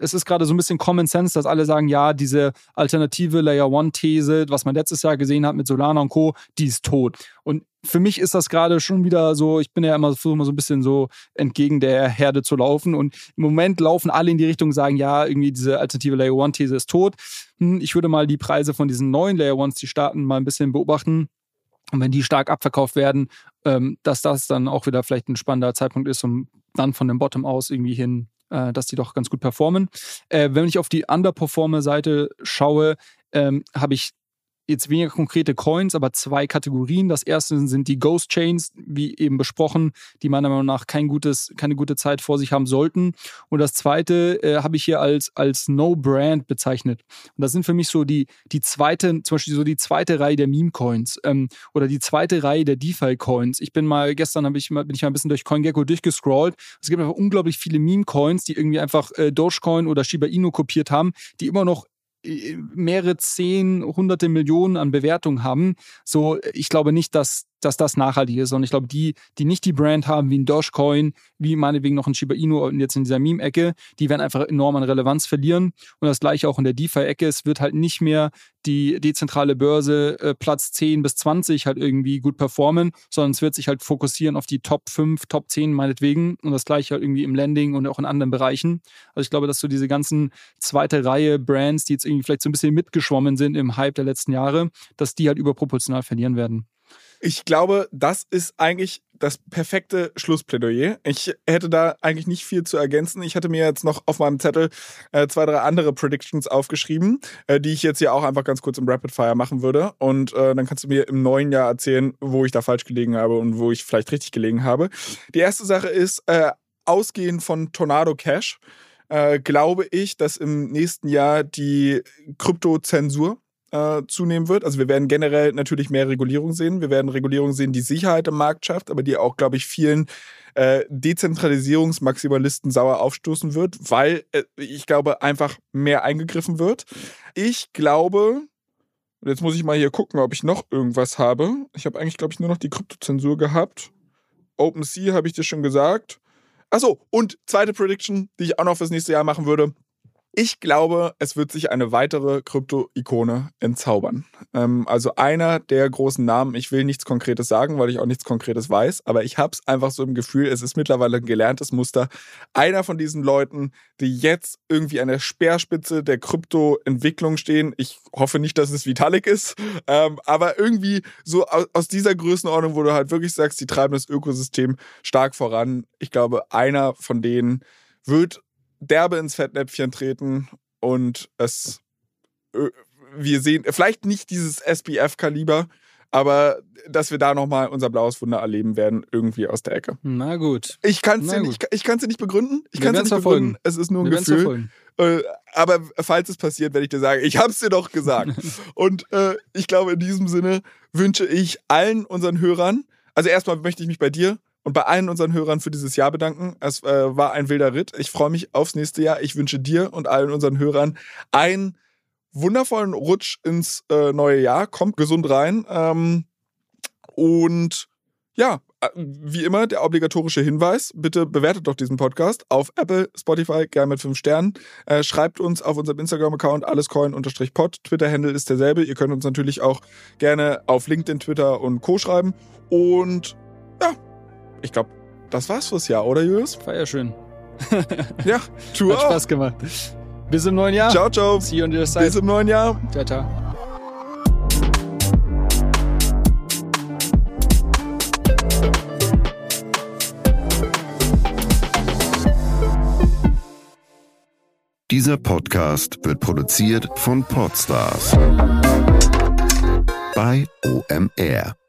es ist gerade so ein bisschen Common Sense, dass alle sagen, ja, diese alternative Layer One-These, was man letztes Jahr gesehen hat mit Solana und Co., die ist tot. Und für mich ist das gerade schon wieder so, ich bin ja immer, versuche immer so ein bisschen so entgegen der Herde zu laufen. Und im Moment laufen alle in die Richtung, sagen, ja, irgendwie diese alternative Layer One-These ist tot. Hm, ich würde mal die Preise von diesen neuen Layer Ones, die starten, mal ein bisschen beobachten und wenn die stark abverkauft werden, ähm, dass das dann auch wieder vielleicht ein spannender Zeitpunkt ist, um dann von dem Bottom aus irgendwie hin, äh, dass die doch ganz gut performen. Äh, wenn ich auf die Underperformer-Seite schaue, ähm, habe ich jetzt weniger konkrete Coins, aber zwei Kategorien. Das erste sind die Ghost Chains, wie eben besprochen, die meiner Meinung nach kein gutes, keine gute Zeit vor sich haben sollten. Und das zweite äh, habe ich hier als, als No-Brand bezeichnet. Und das sind für mich so die, die zweite, zum Beispiel so die zweite Reihe der Meme-Coins ähm, oder die zweite Reihe der DeFi-Coins. Ich bin mal, gestern habe ich mal, bin ich mal ein bisschen durch CoinGecko durchgescrollt. Es gibt einfach unglaublich viele Meme-Coins, die irgendwie einfach äh, Dogecoin oder Shiba Inu kopiert haben, die immer noch mehrere zehn, hunderte Millionen an Bewertungen haben. So, ich glaube nicht, dass dass das nachhaltig ist. Und ich glaube, die, die nicht die Brand haben, wie ein Dogecoin, wie meinetwegen noch ein Shiba Inu und jetzt in dieser Meme-Ecke, die werden einfach enorm an Relevanz verlieren. Und das gleiche auch in der DeFi-Ecke. Es wird halt nicht mehr die dezentrale Börse äh, Platz 10 bis 20 halt irgendwie gut performen, sondern es wird sich halt fokussieren auf die Top 5, Top 10 meinetwegen und das gleiche halt irgendwie im Landing und auch in anderen Bereichen. Also ich glaube, dass so diese ganzen zweite Reihe Brands, die jetzt irgendwie vielleicht so ein bisschen mitgeschwommen sind im Hype der letzten Jahre, dass die halt überproportional verlieren werden. Ich glaube, das ist eigentlich das perfekte Schlussplädoyer. Ich hätte da eigentlich nicht viel zu ergänzen. Ich hatte mir jetzt noch auf meinem Zettel äh, zwei, drei andere Predictions aufgeschrieben, äh, die ich jetzt hier auch einfach ganz kurz im Rapid Fire machen würde. Und äh, dann kannst du mir im neuen Jahr erzählen, wo ich da falsch gelegen habe und wo ich vielleicht richtig gelegen habe. Die erste Sache ist, äh, ausgehend von Tornado Cash, äh, glaube ich, dass im nächsten Jahr die Kryptozensur äh, zunehmen wird. Also wir werden generell natürlich mehr Regulierung sehen. Wir werden Regulierung sehen, die Sicherheit im Markt schafft, aber die auch, glaube ich, vielen äh, Dezentralisierungsmaximalisten sauer aufstoßen wird, weil äh, ich glaube, einfach mehr eingegriffen wird. Ich glaube, jetzt muss ich mal hier gucken, ob ich noch irgendwas habe. Ich habe eigentlich, glaube ich, nur noch die Kryptozensur gehabt. OpenSea habe ich dir schon gesagt. Achso, und zweite Prediction, die ich auch noch fürs nächste Jahr machen würde. Ich glaube, es wird sich eine weitere Krypto-Ikone entzaubern. Ähm, also einer der großen Namen, ich will nichts Konkretes sagen, weil ich auch nichts Konkretes weiß, aber ich habe es einfach so im Gefühl, es ist mittlerweile ein gelerntes Muster. Einer von diesen Leuten, die jetzt irgendwie an der Speerspitze der Krypto-Entwicklung stehen, ich hoffe nicht, dass es Vitalik ist, ähm, aber irgendwie so aus, aus dieser Größenordnung, wo du halt wirklich sagst, die treiben das Ökosystem stark voran. Ich glaube, einer von denen wird derbe ins Fettnäpfchen treten und es, äh, wir sehen, vielleicht nicht dieses SPF-Kaliber, aber dass wir da nochmal unser blaues Wunder erleben werden, irgendwie aus der Ecke. Na gut. Ich kann es dir nicht, ich dir nicht begründen. Ich kann es nicht begründen. Es ist nur ein wir Gefühl. Äh, aber falls es passiert, werde ich dir sagen, ich habe es dir doch gesagt. Und äh, ich glaube, in diesem Sinne wünsche ich allen unseren Hörern, also erstmal möchte ich mich bei dir und bei allen unseren Hörern für dieses Jahr bedanken. Es äh, war ein wilder Ritt. Ich freue mich aufs nächste Jahr. Ich wünsche dir und allen unseren Hörern einen wundervollen Rutsch ins äh, neue Jahr. Kommt gesund rein. Ähm, und ja, äh, wie immer der obligatorische Hinweis, bitte bewertet doch diesen Podcast auf Apple, Spotify, gerne mit fünf Sternen. Äh, schreibt uns auf unserem Instagram-Account allescoin-pod. Twitter-Handle ist derselbe. Ihr könnt uns natürlich auch gerne auf LinkedIn, Twitter und Co. schreiben. Und ja, ich glaube, das war's fürs Jahr, oder Julius? War ja schön. ja, du Hat auch. Spaß gemacht. Bis im neuen Jahr. Ciao, ciao. See you on the other side. Bis im neuen Jahr. Ciao, ciao. Dieser Podcast wird produziert von Podstars bei OMR.